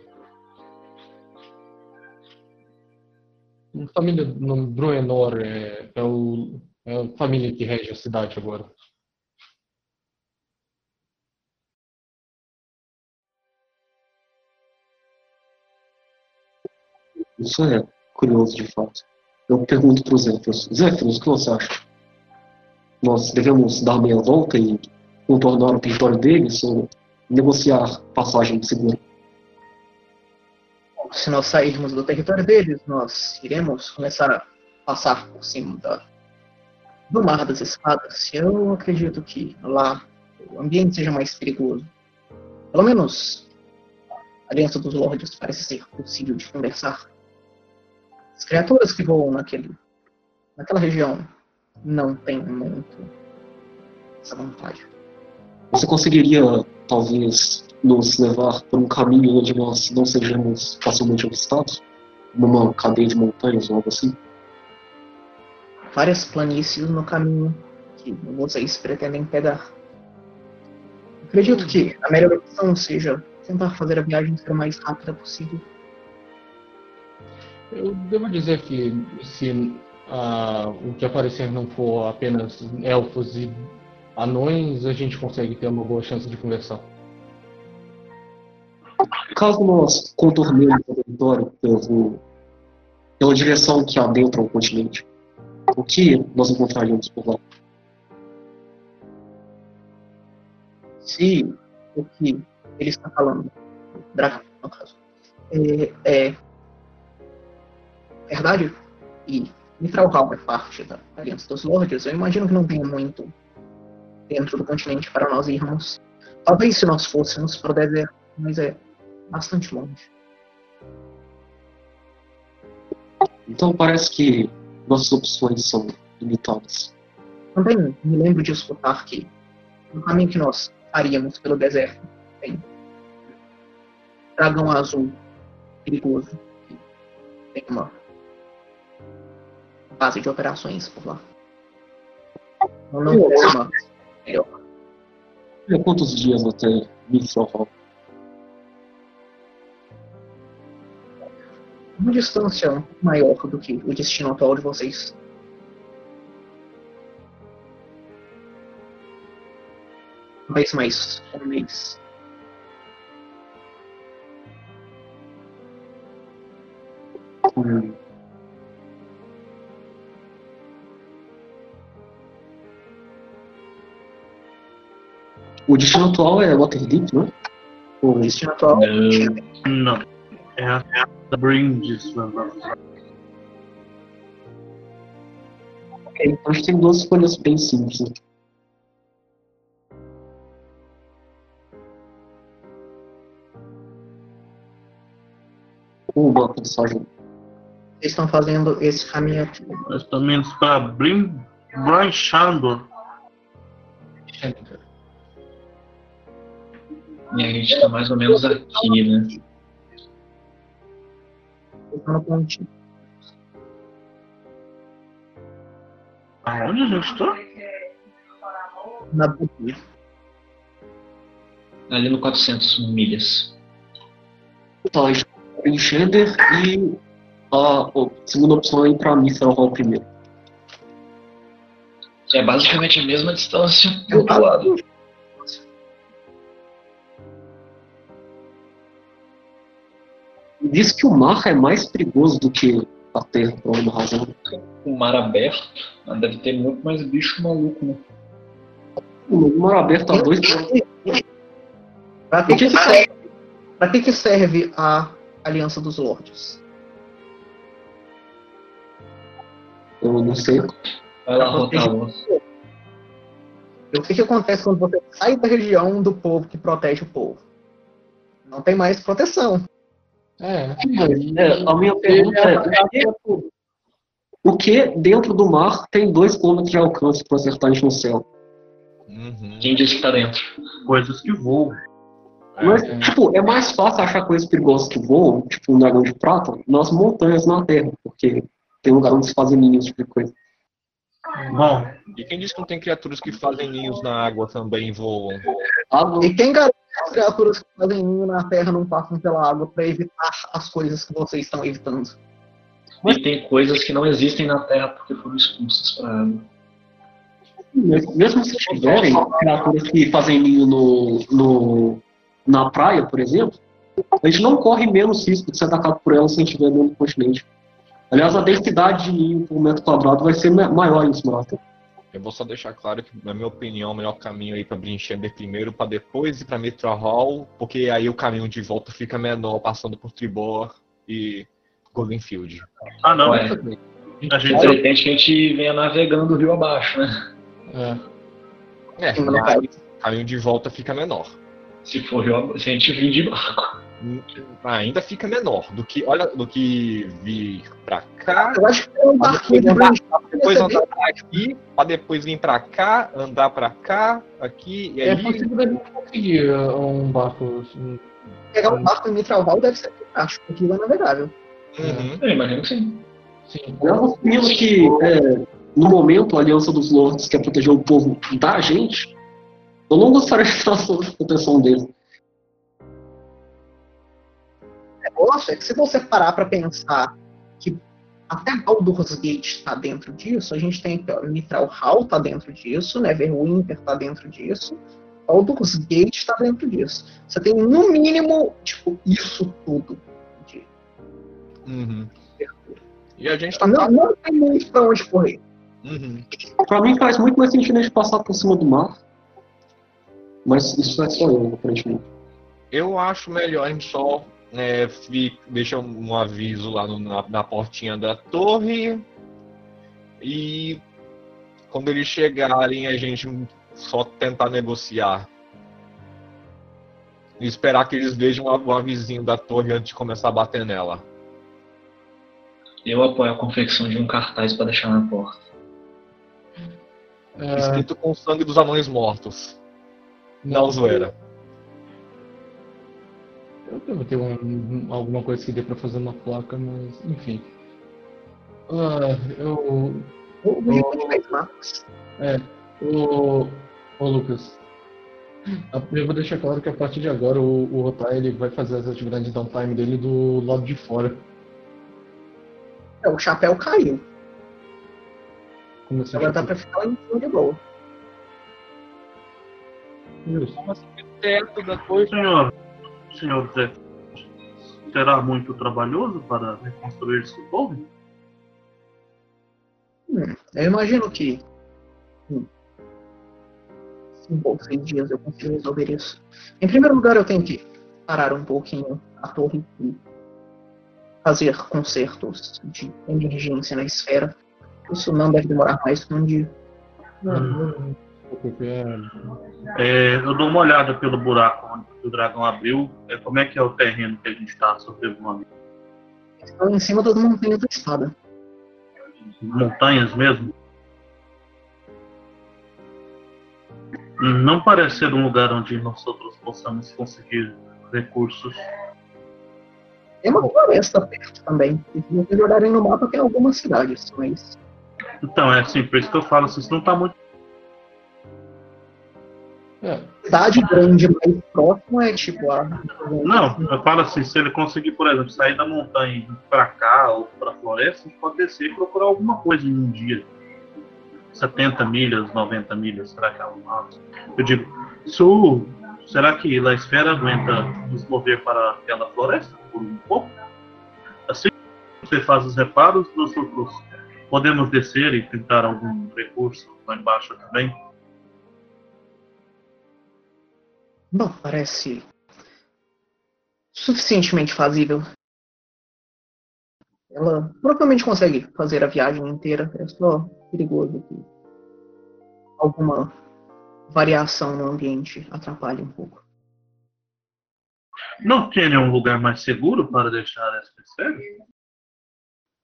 Família do nome Bruenor é, é, o, é a família que rege a cidade agora. Isso é curioso de fato. Eu pergunto para os Zéfiros. Zéfiros, o que você acha? Nós devemos dar meia volta e contornar o território deles ou negociar passagem segura? Se nós sairmos do território deles, nós iremos começar a passar por cima da, do Mar das Espadas. Eu acredito que lá o ambiente seja mais perigoso. Pelo menos a Aliança dos Lordes parece ser possível de conversar. As criaturas que voam naquele, naquela região não têm muito essa vontade. Você conseguiria, talvez, nos levar por um caminho onde nós não sejamos facilmente avistados? Numa cadeia de montanhas ou algo assim? Várias planícies no caminho que vocês pretendem pegar. Acredito que a melhor opção seja tentar fazer a viagem ser o mais rápida possível. Eu devo dizer que se ah, o que aparecer não for apenas elfos e anões, a gente consegue ter uma boa chance de conversar. Caso nós contornemos o território pelo, pela direção que adentra o continente, o que nós encontraríamos por lá? Se o que ele está falando, o dragão, no caso, é, é verdade, e Mithralhal é parte da Aliança dos Lordes, eu imagino que não tenha muito dentro do continente para nós irmos. Talvez se nós fôssemos para o deserto, mas é bastante longe. Então parece que nossas opções são limitadas. Também me lembro de escutar que no caminho que nós faríamos pelo deserto tem dragão azul perigoso que tem uma base de operações por lá. Não, não parece uma melhor. Quantos dias até Mithril? Uma distância maior do que o destino atual de vocês. Talvez mais um mês. Hum. O destino atual é Waterdeep, não é? O destino atual Não. É a, é a Brindis. Ok, então a gente tem duas escolhas bem simples. né? Uma passagem. Vocês estão fazendo esse caminho aqui. Nós também indo para Brin Branchandor. E a gente tá mais ou menos aqui, né? Pontinho. Aonde a gente tá? Na Bubi. Ali no 400 milhas. Tá, Shender e a, a segunda opção é ir pra Mithril Hall primeiro. É basicamente a mesma distância do outro lado. Diz que o mar é mais perigoso do que a terra, por alguma razão. O mar aberto, deve ter muito mais bicho maluco, né? O mar aberto a dois. Pra que, O que serve, pra que, que serve a Aliança dos Lordes? Eu não sei. Vai lá o que, que acontece quando você sai da região do povo que protege o povo? Não tem mais proteção. É. É, a minha pergunta é: o que- o que dentro do mar tem dois quilômetros de alcance para acertar a gente no céu? Uhum. Quem disse que tá dentro? Coisas que voam. Mas, tipo, é mais fácil achar coisas perigosas que voam, tipo um dragão de prata, nas montanhas na terra, porque tem lugar onde se fazem ninhos, tipo de coisa. Bom, E quem diz que não tem criaturas que fazem ninhos na água também voam? E quem garante que as criaturas que fazem ninho na terra não passam pela água para evitar as coisas que vocês estão evitando? E tem coisas que não existem na Terra porque foram expulsas pra água. mesmo mesmo se tiverem criaturas que fazem ninho no, no, na praia, por exemplo, a gente não corre menos risco de ser atacado por elas se a gente estiver dentro do continente. Aliás, a densidade de ninho por metro quadrado vai ser ma- maior em Smarta. Eu vou só deixar claro que, na minha opinião, o melhor caminho aí pra Brinchender primeiro, pra depois ir pra Mitra Hall, porque aí o caminho de volta fica menor, passando por Tribor e Goldenfield. ah não. Ué. A De gente repente a gente venha navegando o rio abaixo, né? É. É, caminho de volta fica menor. Se for rio abaixo, se a gente vir de barco. Ainda fica menor do que, olha, do que vir pra cá, Eu acho que é um barquinho depois andar, grande. pra depois andar pra aqui, pra depois vir pra cá, andar pra cá, aqui e É ali. possível da gente conseguir uh, um barco. assim, Pegar um barco em Mitral Hall deve ser fantástico, porque é navegável. Uhum. Eu imagino que sim. Sim. Eu assumindo que, é, no momento, a Aliança dos Lords quer proteger o povo da gente, eu não gostaria de estar sob proteção deles. Negócio é que se você parar para pensar que até Baldur's Gate está dentro disso, a gente tem Mitral Hall está dentro disso, Neverwinter está dentro disso, Baldur's Gate está dentro disso. Você tem no mínimo tipo isso tudo. de- Uhum. E a gente tá. Não, não tem muito para onde correr. Uhum. Pra mim faz muito mais sentido a gente passar por cima do mar. Mas isso é só eu, aparentemente. Eu acho melhor a gente só é, fi- deixa um aviso lá no- na, na portinha da torre e quando eles chegarem a gente só tentar negociar. E esperar que eles vejam o avisinho da torre antes de começar a bater nela. Eu apoio a confecção de um cartaz pra deixar na porta. É, Escrito com o sangue dos anões mortos. Não, zoeira. Eu devo ter um- alguma coisa que dê pra fazer uma placa, mas enfim. Ah, eu. O Rico fez Marcos. Ô, ô Lucas. a- Eu vou deixar claro que a partir de agora o, o Rotai ele vai fazer as atividades de downtime dele do lado de fora. É, o chapéu caiu. Como assim, Agora dá pra ficar lá em cima de boa. Isso. Teto da torre. Senhor, senhor Zé, será muito trabalhoso para reconstruir esse torre? Hum, eu imagino que hum, cinco ou seis dias eu consigo resolver isso. Em primeiro lugar, eu tenho que parar um pouquinho a torre e fazer consertos de emergência na esfera. Isso não deve demorar mais que um dia. Não, não, não preocupe, é, eu dou uma olhada pelo buraco onde o dragão abriu. É, como é que é o terreno que a gente está sobrevoando? Estão em cima das montanhas da espada. Montanhas mesmo? Não parece ser um lugar onde nós outros possamos conseguir recursos. Tem uma floresta perto também. Se vocês olharem no mapa, tem algumas cidades, mas Então, é assim, por isso que eu falo, assim, isso não está muito. É, cidade grande mais próxima é tipo a. Não, eu falo assim, se ele conseguir, por exemplo, sair da montanha pra cá ou pra floresta, a gente pode descer e procurar alguma coisa em um dia. 70 milhas, 90 milhas, será que é um alto? Eu digo, o- será que a esfera aguenta nos mover para aquela floresta por um pouco? Assim você faz os reparos, nós outros podemos descer e tentar algum recurso lá embaixo também. Bom, parece suficientemente fazível. Ela provavelmente consegue fazer a viagem inteira. É só perigoso que alguma variação no ambiente atrapalhe um pouco. Não tem nenhum lugar mais seguro para deixar essa esfera?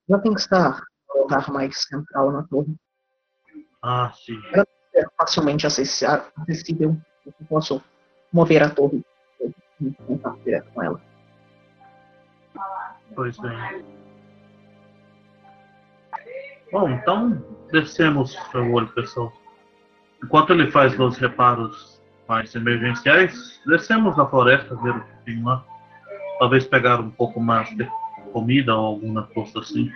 Já tem que estar no lugar mais central na torre. Ah, sim. É facilmente acessível. Eu posso mover a torre contato direto com ela. Pois bem. Bom, então descemos o olho, pessoal. Enquanto ele faz os reparos mais emergenciais, descemos na floresta, ver o que tem lá. Talvez pegar um pouco mais de comida ou alguma coisa assim.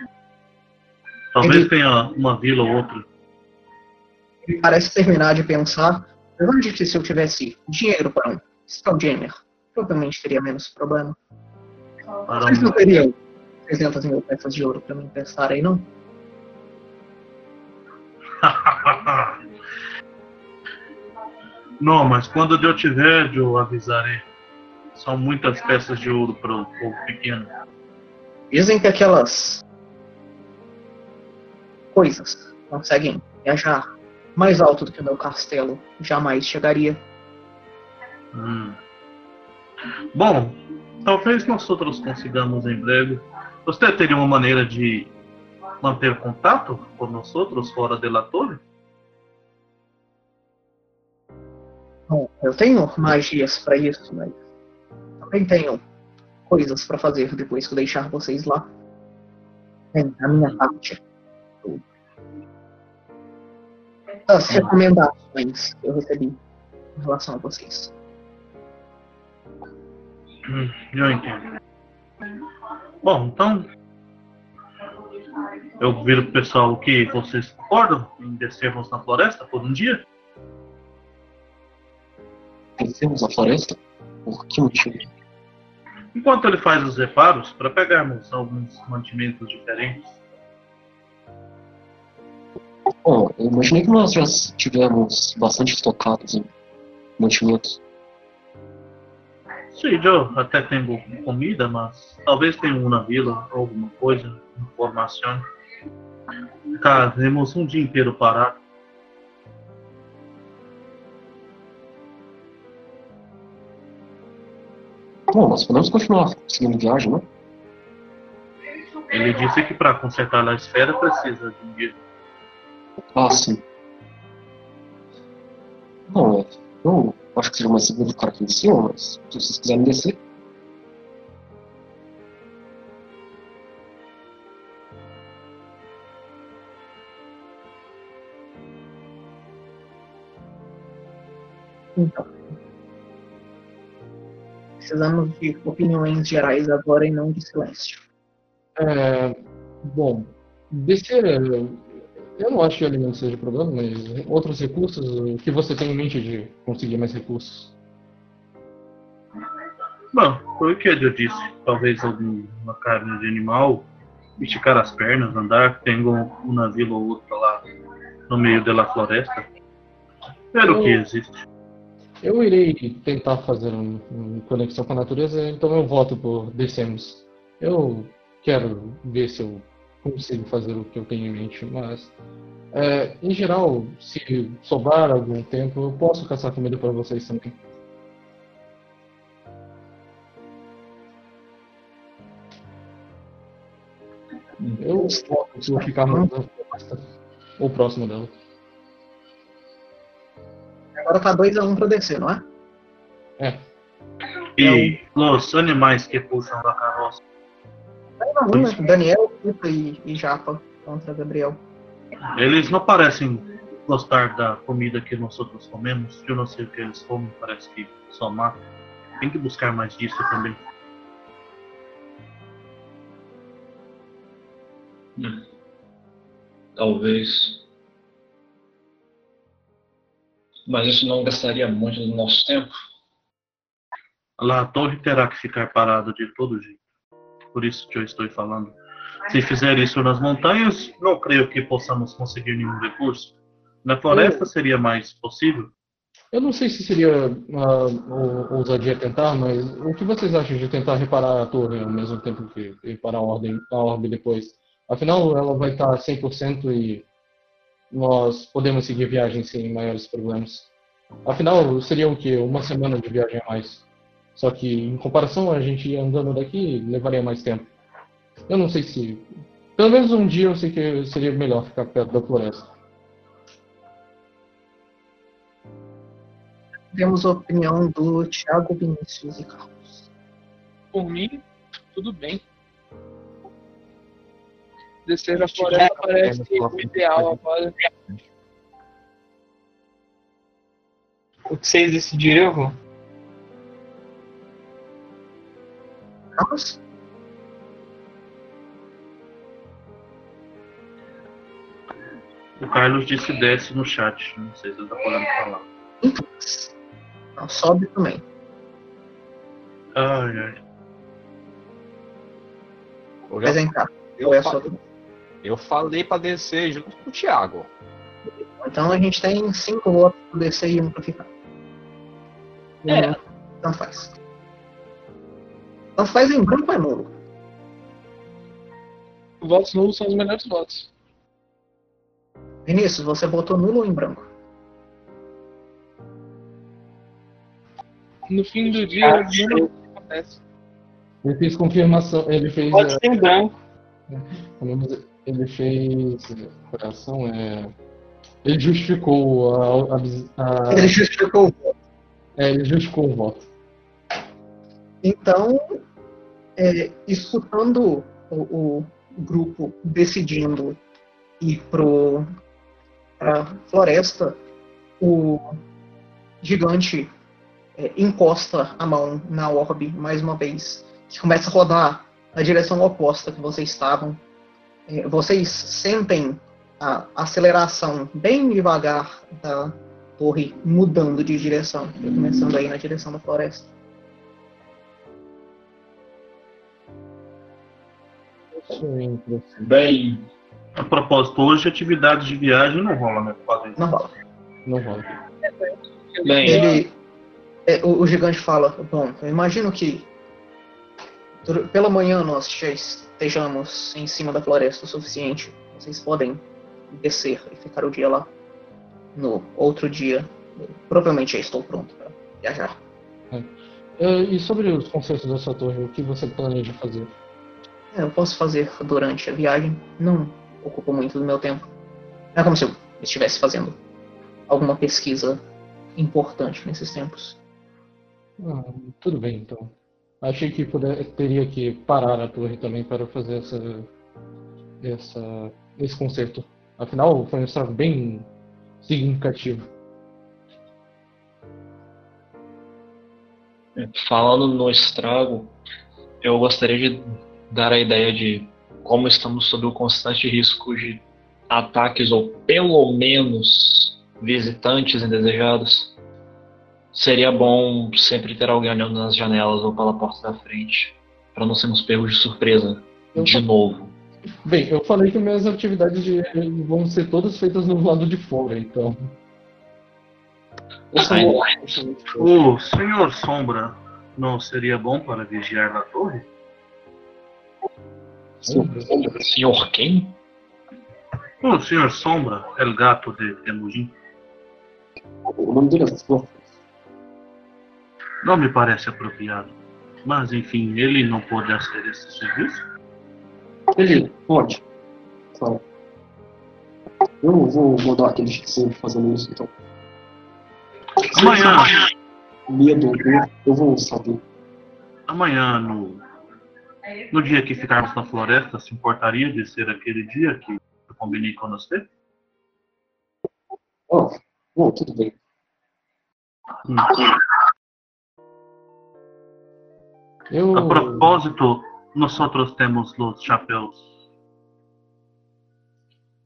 Talvez Ele- tenha uma vila ou outra. Ele parece terminar de pensar. De que se eu tivesse dinheiro para um Spelljammer, provavelmente teria menos problema. Para Vocês não teriam 300 mil peças de ouro para me emprestar aí, não? Não, mas quando eu tiver, eu avisarei. São muitas peças de ouro para um povo pequeno. Dizem que aquelas coisas conseguem viajar mais alto do que o meu castelo jamais chegaria. Hum. Bom, talvez nós outros consigamos em breve. Você teria uma maneira de manter contato com nós outros fora da torre? Bom, eu tenho magias para isso, mas também tenho coisas para fazer depois que eu deixar vocês lá. Bem, a minha parte. As recomendações que eu recebi em relação a vocês. Hum, eu entendo. Bom, então. Eu viro pro pessoal que vocês concordam em descermos na floresta por um dia? Descemos a floresta? Por que motivo? Enquanto ele faz os reparos, para pegarmos alguns mantimentos diferentes. Bom, eu imaginei que nós já tivemos bastante estocados em mantimentos. Sim, eu até tenho comida, mas talvez tenha um na vila, alguma coisa, informação. Ficaremos um dia inteiro parado. Bom, nós podemos continuar seguindo viagem, né? Ele disse que para consertar a esfera precisa de um dia. Ah, sim. Bom, é, eu acho que seria mais seguro ficar aqui em cima, mas se vocês quiserem descer. Então. Precisamos de opiniões gerais agora e não de silêncio. É, bom, descer, é, eu não acho que alimento seja problema, mas outros recursos, o que você tem em mente de conseguir mais recursos? Bom, foi o que eu disse. Talvez alguma carne de animal, esticar as pernas, andar. Tenho uma vila ou outra lá no meio da floresta. Ver o que existe. Eu irei tentar fazer uma um conexão com a natureza, então eu voto por descemos. Eu quero ver se eu consigo fazer o que eu tenho em mente, mas é, em geral, se sobrar algum tempo, eu posso caçar comida para vocês também. Eu vou ficar mais ou próximo dela. Agora tá 2x1 um pra descer, não é? É. E os animais que puxam da carroça. Daniel, Puta e, e Japa contra Gabriel. Eles não parecem gostar da comida que nós outros comemos. Eu não sei o que eles comem, parece que só mata. Tem que buscar mais disso também. Hum. Talvez. Mas isso não gastaria muito do nosso tempo? Lá a torre terá que ficar parada de todo jeito. Por isso que eu estou falando. Se fizer isso nas montanhas, não creio que possamos conseguir nenhum recurso. Na floresta seria mais possível? Eu não sei se seria uh, ousadia tentar, mas o que vocês acham de tentar reparar a torre ao mesmo tempo que reparar a, ordem, a orbe depois? Afinal, ela vai estar 100% e nós podemos seguir viagem sem maiores problemas. Afinal, seria o quê? Uma semana de viagem a mais. Só que, em comparação a gente andando daqui, levaria mais tempo. Eu não sei se. Pelo menos um dia eu sei que seria melhor ficar perto da floresta. Temos a opinião do Thiago Vinícius e Carlos. Por mim, tudo bem. Descer a floresta parece o ideal agora. O que vocês decidiram, eu vou. Carlos? O Carlos disse desce no chat. Não sei se ele tá podendo falar. Não, sobe também. Ai, ai. Eu, já- Apresentar. eu, é sua eu falei pra descer junto com o Thiago. Então a gente tem cinco votos para descer e um para ficar. É. Tanto faz. Tanto faz em branco é nulo. Votos nulos são os melhores votos. Vinícius, você votou nulo ou em branco? No fim do dia, Ah, nulo acontece. Ele fez confirmação, ele fez. Pode ser em branco. mas Ele fez. Coração é. Ele justificou a. a- a- Ele justificou o voto. é, ele justificou o voto. Então, é, escutando o, o grupo decidindo ir pro pra floresta, o gigante é, encosta a mão na orbe mais uma vez, que começa a rodar na direção oposta que vocês estavam. É, vocês sentem a aceleração bem devagar da torre mudando de direção, começando aí na direção da floresta. É interessante. Bem, A propósito, hoje atividade de viagem não rola, né? Não rola. Não rola. bem, Ele, é, o, o gigante fala, bom, eu imagino que pela manhã nós já estejamos em cima da floresta o suficiente. Vocês podem descer e ficar o dia lá. No outro dia, provavelmente já estou pronto para viajar. Eh, E sobre os concertos dessa torre, o que você planeja fazer? Eu posso fazer durante a viagem, não ocupa muito do meu tempo. Não é como se eu estivesse fazendo alguma pesquisa importante nesses tempos. Ah, tudo bem, então. Achei que puder- teria que parar a torre também para fazer essa, essa, esse concerto. Afinal, foi um estrago bem significativo. falando no estrago, eu gostaria de dar a ideia de como estamos sob o constante risco de ataques ou pelo menos visitantes indesejados. Seria bom sempre ter alguém olhando nas janelas ou pela porta da frente, para não sermos pegos de surpresa Eu de novo. Bem, eu falei que minhas atividades de- vão ser todas feitas no lado de fora, então. Sou muito- O senhor Sombra não seria bom para vigiar na torre? Sou- Senhor quem? O senhor Sombra, el gato de Temujin, O nome dele é Flor. não me parece apropriado. Mas enfim, ele não pode fazer esse serviço? Ele pode. Claro. Eu vou mandar aquele sim fazendo isso, então. Amanhã, Medo, eu, eu vou saber. amanhã no, no dia que ficarmos na floresta, se importaria de ser aquele dia que eu combinei com você? Oh, bom, tudo bem. Hum. Eu. A propósito, nós outros temos os chapéus.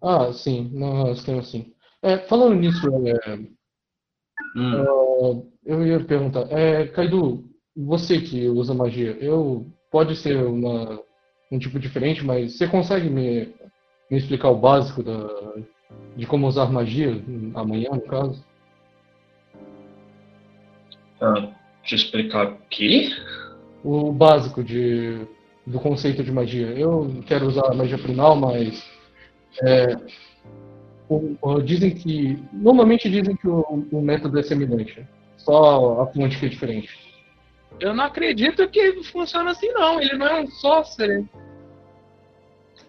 Ah, sim, nós temos sim. É, falando nisso, é, Hum. eu ia perguntar, é, Kaido, você que usa magia, eu pode ser uma, um tipo diferente, mas você consegue me, me explicar o básico da, de como usar magia amanhã, no caso? Ah, te explicar o quê? O básico de, do conceito de magia. Eu quero usar a magia primal, mas é, o- o- dizem que. Normalmente dizem que o, o método é semelhante. Só a fonte que é diferente. Eu não acredito que funciona assim, não. Ele não é um sorcerer.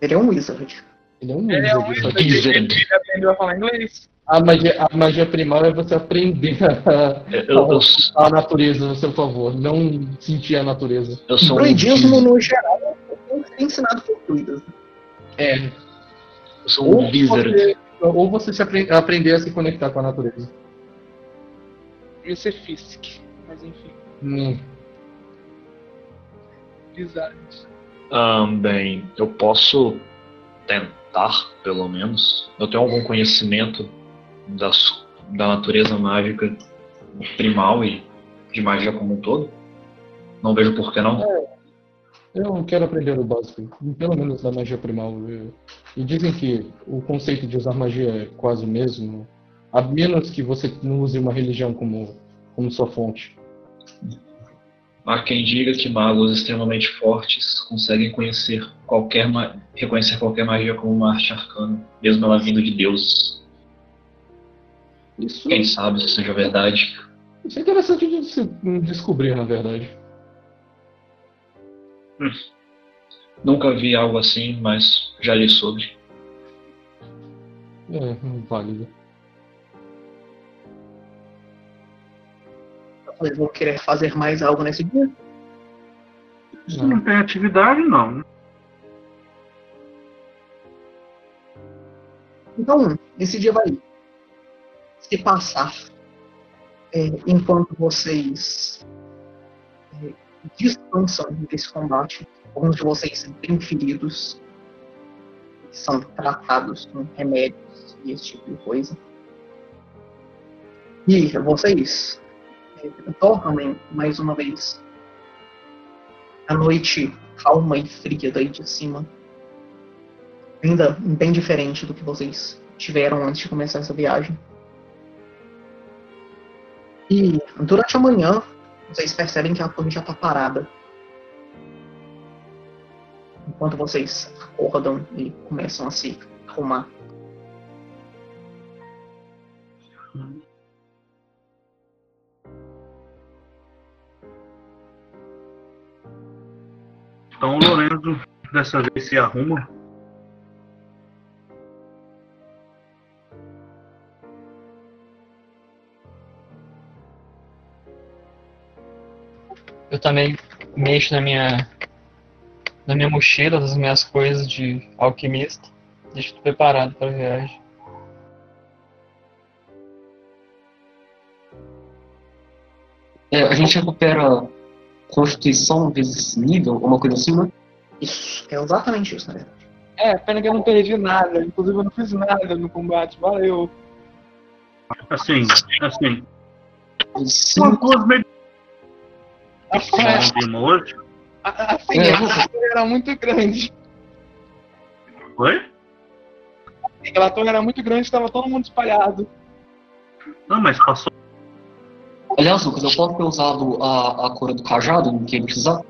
Ele é um wizard. Ele é um Ele é um wizard, wizard. Ele ele aprendeu a falar inglês. A magia, a magia primal é você aprender a, Eu, eu, eu, a natureza a seu favor, não sentir a natureza. eu sou um Druidismo, no geral, é ensinado por druidas. É. eu sou Ou um wizard. você, ou você se apre- aprender a se conectar com a natureza. Devia ser Fisk. Mas enfim, Hum. Bizarro. Ahn, bem, eu posso tentar, pelo menos. Eu tenho algum conhecimento das, da natureza mágica primal e de magia como um todo. Não vejo por que não. Eu quero aprender o básico, pelo menos da magia primal. E- E dizem que o conceito de usar magia é quase o mesmo, a menos que você não use uma religião como, como sua fonte. Há quem diga que magos extremamente fortes conseguem conhecer qualquer ma- reconhecer qualquer magia como uma arte arcana, mesmo ela vindo de deuses. Isso, Quem sabe isso seja verdade. isso é interessante de se descobrir, na verdade. Nunca vi algo assim, mas já li sobre. É, válido. Vão querer fazer mais algo nesse dia? Se não tem atividade, não. né? Então, esse dia vai se passar é, enquanto vocês é, descansam desse combate. Alguns de vocês bem feridos são tratados com remédios e esse tipo de coisa. E vocês dormem mais uma vez. A noite calma e fria daí de cima ainda bem diferente do que vocês tiveram antes de começar essa viagem. E durante a manhã, vocês percebem que a torre já está parada. Enquanto vocês acordam e começam a se arrumar. Então o Lorenzo dessa vez se arruma. Eu também mexo na minha na minha mochila, das minhas coisas de alquimista. Deixo tudo preparado para a viagem. É, a gente recupera Constituição vezes nível, uma coisa assim, né? Isso, é exatamente isso, na verdade. É, pena que eu não perdi nada. Inclusive, eu não fiz nada no combate. Valeu. Assim, assim. Sim. Uma coisa meio A, a, assim, É. a torre era muito grande. Oi? Aquela torre era muito grande, estava todo mundo espalhado. Não, mas passou Aliás, Lucas, eu posso ter usado a, a cura do cajado em quem precisar?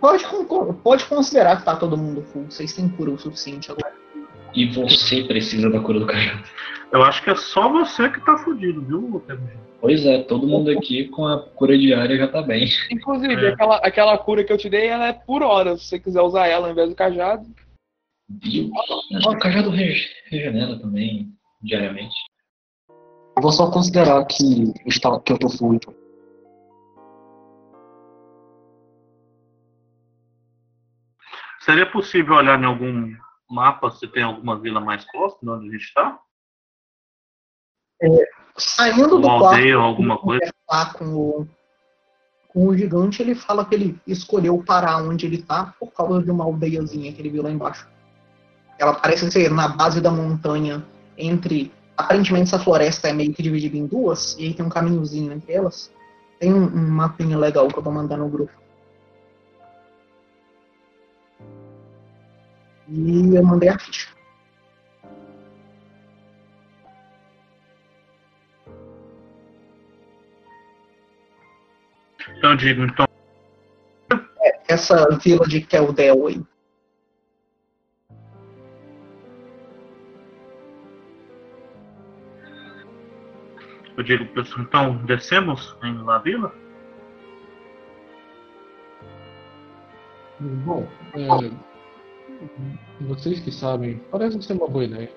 Pode, pode considerar que tá todo mundo full. Vocês têm cura o suficiente agora. E você precisa da cura do cajado. Eu acho que é só você que tá fudido, viu, Temujin? Pois é, todo mundo aqui com a cura diária já tá bem. Inclusive, É. aquela, aquela cura que eu te dei, ela é por hora. Se você quiser usar ela ao invés do cajado. Viu? Ah, o cajado rege- regenera também, diariamente. Vou só considerar que, está, que eu tô então. Seria possível olhar em algum mapa se tem alguma vila mais próxima de onde a gente tá? Saindo do Uma quarto, aldeia ou alguma coisa? conversar com o, com o gigante, ele fala que ele escolheu parar onde ele tá por causa de uma aldeiazinha que ele viu lá embaixo. Ela parece ser na base da montanha, entre. Aparentemente essa floresta é meio que dividida em duas, e aí tem um caminhozinho entre elas. Tem um, um mapinha legal que eu vou mandar no grupo. E eu mandei a ficha. Então digo, então, Essa vila de Keldel aí. Eu digo, pessoal, então descemos em La Vila? Bom, é, vocês que sabem, parece ser uma boa ideia.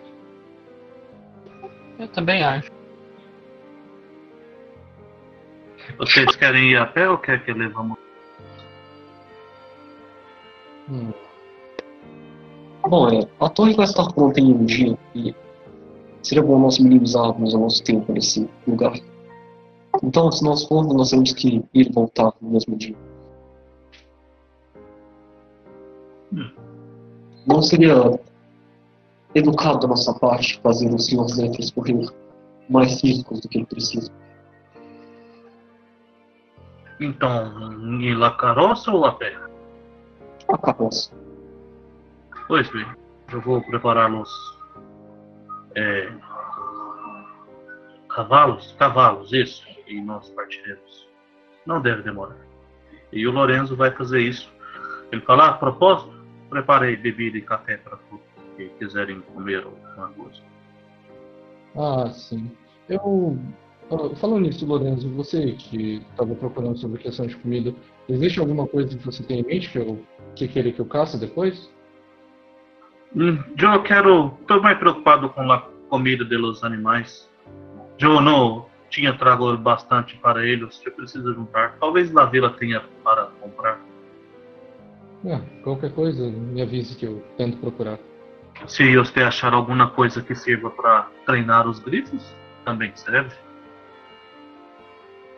Eu também acho. Vocês querem ir a pé ou quer que levamos? Hum, Bom, é, a torre vai estar pronta em um dia e seria bom nós minimizarmos o nosso tempo nesse lugar. Então, se nós formos, nós temos que ir e voltar no mesmo dia. Não seria educado da nossa parte fazer o Sr. Zephyr correr mais riscos do que ele precisa. Então, em La Carroça ou La Pé? A carroça. Pois bem, eu vou preparar os é, cavalos, cavalos, isso, e nós partiremos. Não deve demorar. E o Lorenzo vai fazer isso. Ele fala, ah, a propósito, preparei bebida e café para todos que quiserem comer alguma coisa. Ah, sim. Eu. ah, Falando nisso, Lorenzo, você que estava procurando sobre questão de comida, existe alguma coisa que você tem em mente que eu que querer que eu caça depois? Hum, eu quero. Estou mais preocupado com a comida dos animais. Eu não tinha trago bastante para eles. Eu preciso juntar. Talvez na vila tenha para comprar. Qualquer coisa, me avise que eu tento procurar. Se você achar alguma coisa que sirva para treinar os grifos, também serve.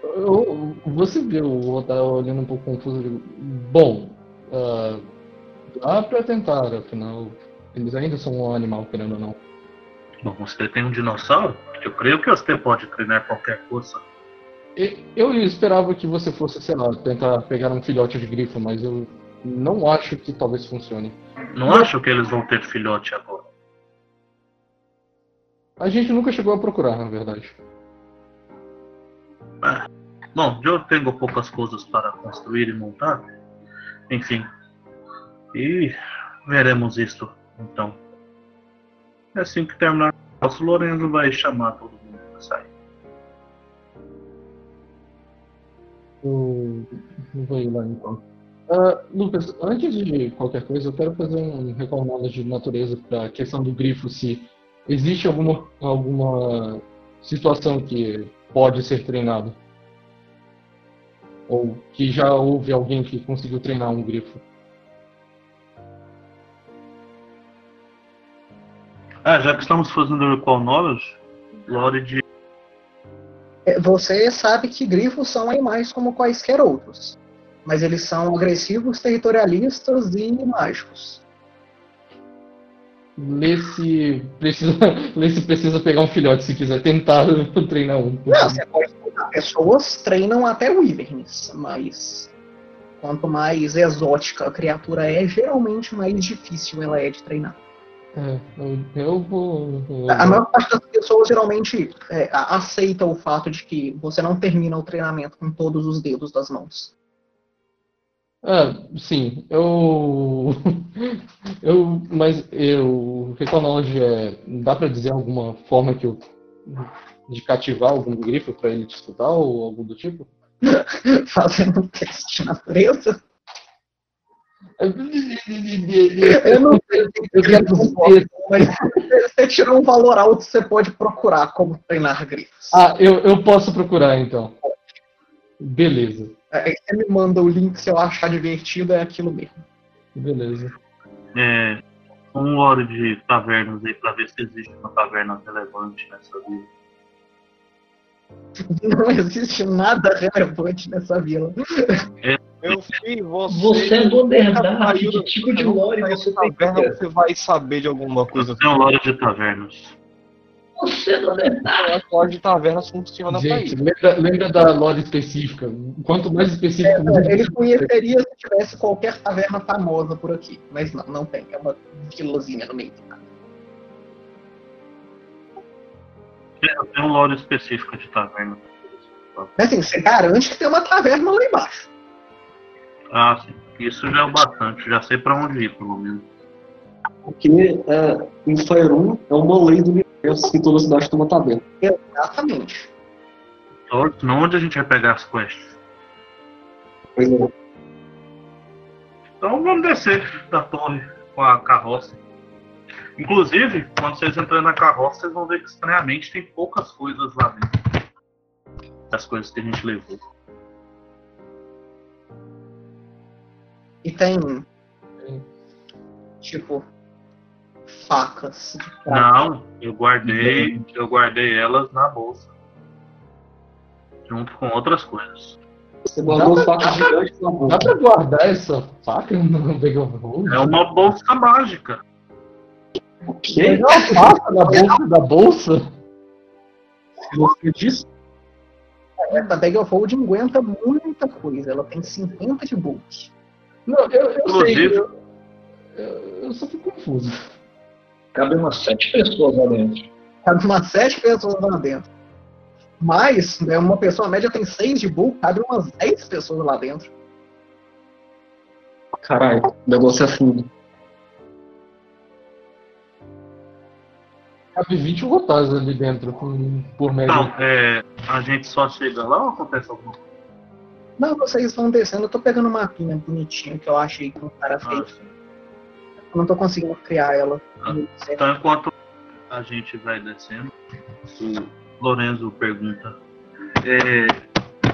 Eu- Você viu o Otávio olhando um pouco confuso? digo, Bom, ah, dá pra tentar, afinal, eles ainda são um animal, querendo ou não. Bom, você tem um dinossauro? Eu creio que você pode treinar qualquer coisa. Eu esperava que você fosse, sei lá, tentar pegar um filhote de grifo, mas eu não acho que talvez funcione. Não acho que eles vão ter filhote agora. A gente nunca chegou a procurar, na verdade. Bom, eu tenho poucas coisas para construir e montar. Enfim. E veremos isso, então. É assim que terminar, o Lorenzo vai chamar todo mundo para sair. Eu eu vou ir lá então. Ah, Lucas, antes de qualquer coisa, eu quero fazer um knowledge de natureza para a questão do grifo, se existe alguma, alguma situação que pode ser treinado. Ou que já houve alguém que conseguiu treinar um grifo. Ah, já que estamos fazendo o Recall Knowledge, Lore de. É, Você sabe que grifos são animais como quaisquer outros, mas eles são agressivos, territorialistas e mágicos. Lê se precisa, lê precisa pegar um filhote se quiser tentar treinar um. Não, você pode treinar. Pessoas treinam até wyverns, mas quanto mais exótica a criatura é, geralmente mais difícil ela é de treinar. É, eu, eu vou. eu- A maior parte das pessoas geralmente é, aceita o fato de que você não termina o treinamento com todos os dedos das mãos. Ah, sim, eu. eu. Mas eu. Reconology é. Dá pra dizer alguma forma que eu. de cativar algum grifo pra ele te escutar ou algo do tipo? Fazendo um teste de natureza. Eu não sei eu quero dizer. mas se você tirar um valor alto, você pode procurar como treinar grifos. Ah, eu, eu posso procurar então. Beleza, Aí você me manda o link se eu achar divertido, é aquilo mesmo. beleza. É, um lore de tavernas aí pra ver se existe uma taverna relevante nessa vida. Não existe nada relevante nessa vila. Meu filho, você. Você é modernidade, saiu que do- tipo de lore você tem? taverna, Você vai saber de alguma coisa. Tem um lore de tavernas. Você é modernidade. A lore de tavernas funciona pra Gente, isso. lembra, lembra da lore específica. Quanto mais específico, mais Ele conheceria se tivesse qualquer taverna famosa por aqui. Mas não, não tem. É uma vilazinha no meio do nada. Tem um lore específico de taverna. Mas assim, você garante que tem uma taverna lá embaixo. Ah, sim. Isso já é o bastante. Já sei pra onde ir, pelo menos. Porque é, em Fire 1 é uma lei do universo que toda cidade tem uma taverna. Exatamente. Então, senão onde a gente vai pegar as quests? Pois é. Então vamos descer da torre com a carroça. Inclusive, quando vocês entrarem na carroça, vocês vão ver que estranhamente tem poucas coisas lá dentro. Das coisas que a gente levou. E tem. Tipo. Facas. Não, eu guardei, eu guardei elas na bolsa. Junto com outras coisas. Você guardou Dá pra- gigantes na boca. Dá pra guardar essa faca no Bag of? É uma bolsa mágica. O quê? Pegar uma faca na bolsa da bolsa? Você disse? Essa Bag of Holding aguenta muita coisa. Ela tem 50 de bulk. Não, eu, eu sei. Inclusive- Eu, eu, eu só fico confuso. Cabe umas sete pessoas lá dentro. Cabe umas 7 pessoas lá dentro. Mas, né, uma pessoa média tem 6 de bulk, cabe umas 10 pessoas lá dentro. Caralho, o negócio é fundo. Cabe 20 rotas ali dentro, por, por média. Então, é, a gente só chega lá ou acontece alguma coisa? Não, vocês vão descendo. Eu tô pegando uma mapinha bonitinha que eu achei que um cara Ah, fez. sim. Eu não tô conseguindo criar ela. Ah, Então, enquanto a gente vai descendo, o Lorenzo pergunta: é,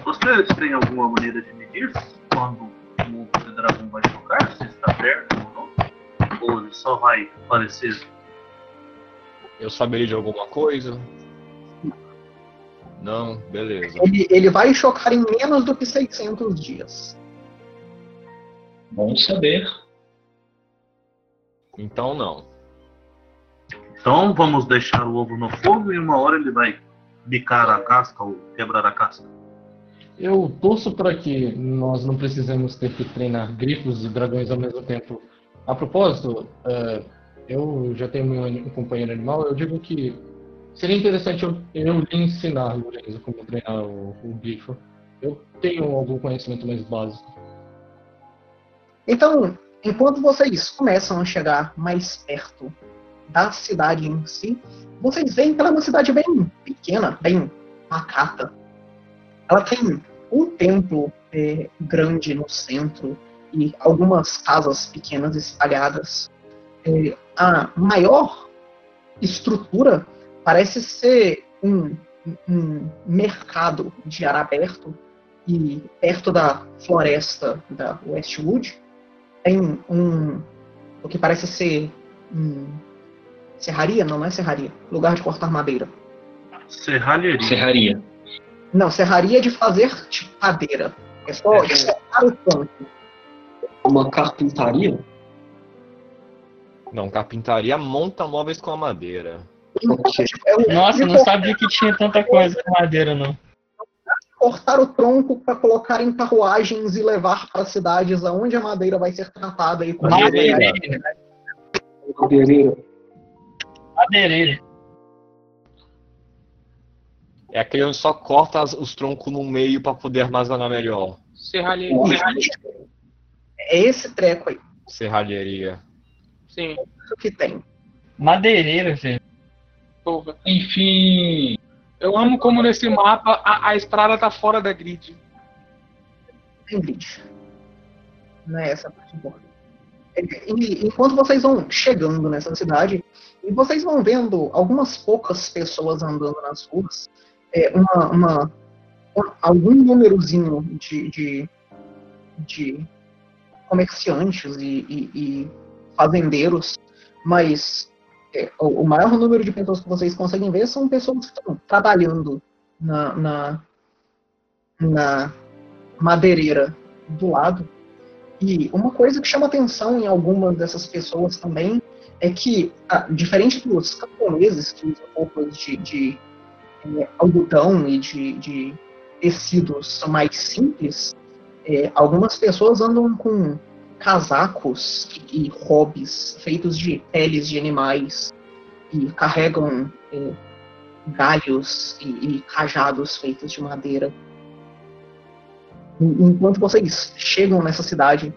Vocês têm alguma maneira de medir quando o dragão vai tocar? Se está perto ou não? Ou ele só vai aparecer? Eu saberia de alguma coisa? Não, beleza. Ele, ele vai chocar em menos do que 600 dias. Bom saber. Então não. Então vamos deixar o ovo no fogo e uma hora ele vai bicar a casca ou quebrar a casca. Eu torço para que nós não precisemos ter que treinar grifos e dragões ao mesmo tempo. A propósito, eh, eu já tenho meu um companheiro animal, eu digo que seria interessante eu, eu lhe ensinar, Lorenzo, como treinar o, o grifo. Eu tenho algum conhecimento mais básico. Então, enquanto vocês começam a chegar mais perto da cidade em si, vocês veem que ela é uma cidade bem pequena, bem pacata. Ela tem um templo eh, grande no centro e algumas casas pequenas espalhadas. Eh, a maior estrutura parece ser um, um mercado de ar aberto e perto da floresta da Westwood tem um o que parece ser um, serraria, não, não é serraria, lugar de cortar madeira. Serralheria. Serraria. Não, serraria é de fazer tipo madeira. É só de cortar o tronco. Uma carpintaria? Não, carpintaria monta móveis com a madeira. É Nossa, não sabia que tinha tanta coisa com madeira, não. cortar o tronco para colocar em carruagens e levar para cidades aonde a madeira vai ser tratada e Madeireira. Madeireira. Madeireiro. É aquele onde só corta as- os troncos no meio pra poder armazenar melhor. Serralheiro. É esse treco aí. Serralheria. Sim, Isso que tem. Madeireiro, velho. Enfim. Eu amo como nesse mapa a, a estrada tá fora da grid. Tem grid. Não é essa parte importante. É, E, enquanto vocês vão chegando nessa cidade, e vocês vão vendo algumas poucas pessoas andando nas ruas, é, uma, uma- um- algum númerozinho de, de, de comerciantes e, e- e fazendeiros, mas o, o maior número de pessoas que vocês conseguem ver são pessoas que estão trabalhando na, na, na madeireira do lado. E uma coisa que chama atenção em algumas dessas pessoas também é que, diferente dos camponeses que usam roupas de, de eh, algodão e de, de tecidos mais simples, eh, algumas pessoas andam com casacos e, hobbies feitos de peles de animais e carregam eh, galhos e, e cajados feitos de madeira. En- Enquanto vocês chegam nessa cidade,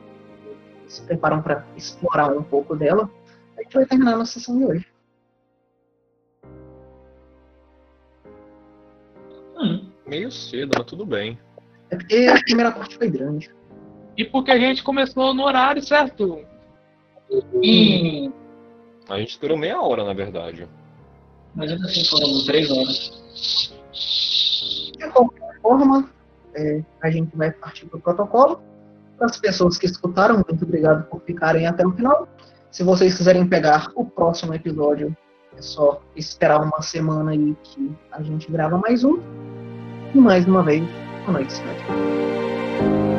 se preparam para explorar um pouco dela, a gente vai terminar nossa sessão de hoje. Hum, Meio cedo, mas tudo bem. É porque a primeira parte foi grande. E porque a gente começou no horário certo. hum, A gente durou meia hora, na verdade. mas ainda assim foram três horas. De qualquer forma, é, a gente vai partir para o protocolo. Para as pessoas que escutaram, muito obrigado por ficarem até o final. Se vocês quiserem pegar o próximo episódio, é só esperar uma semana aí que a gente grava mais um. E mais uma vez, boa noite, senhor.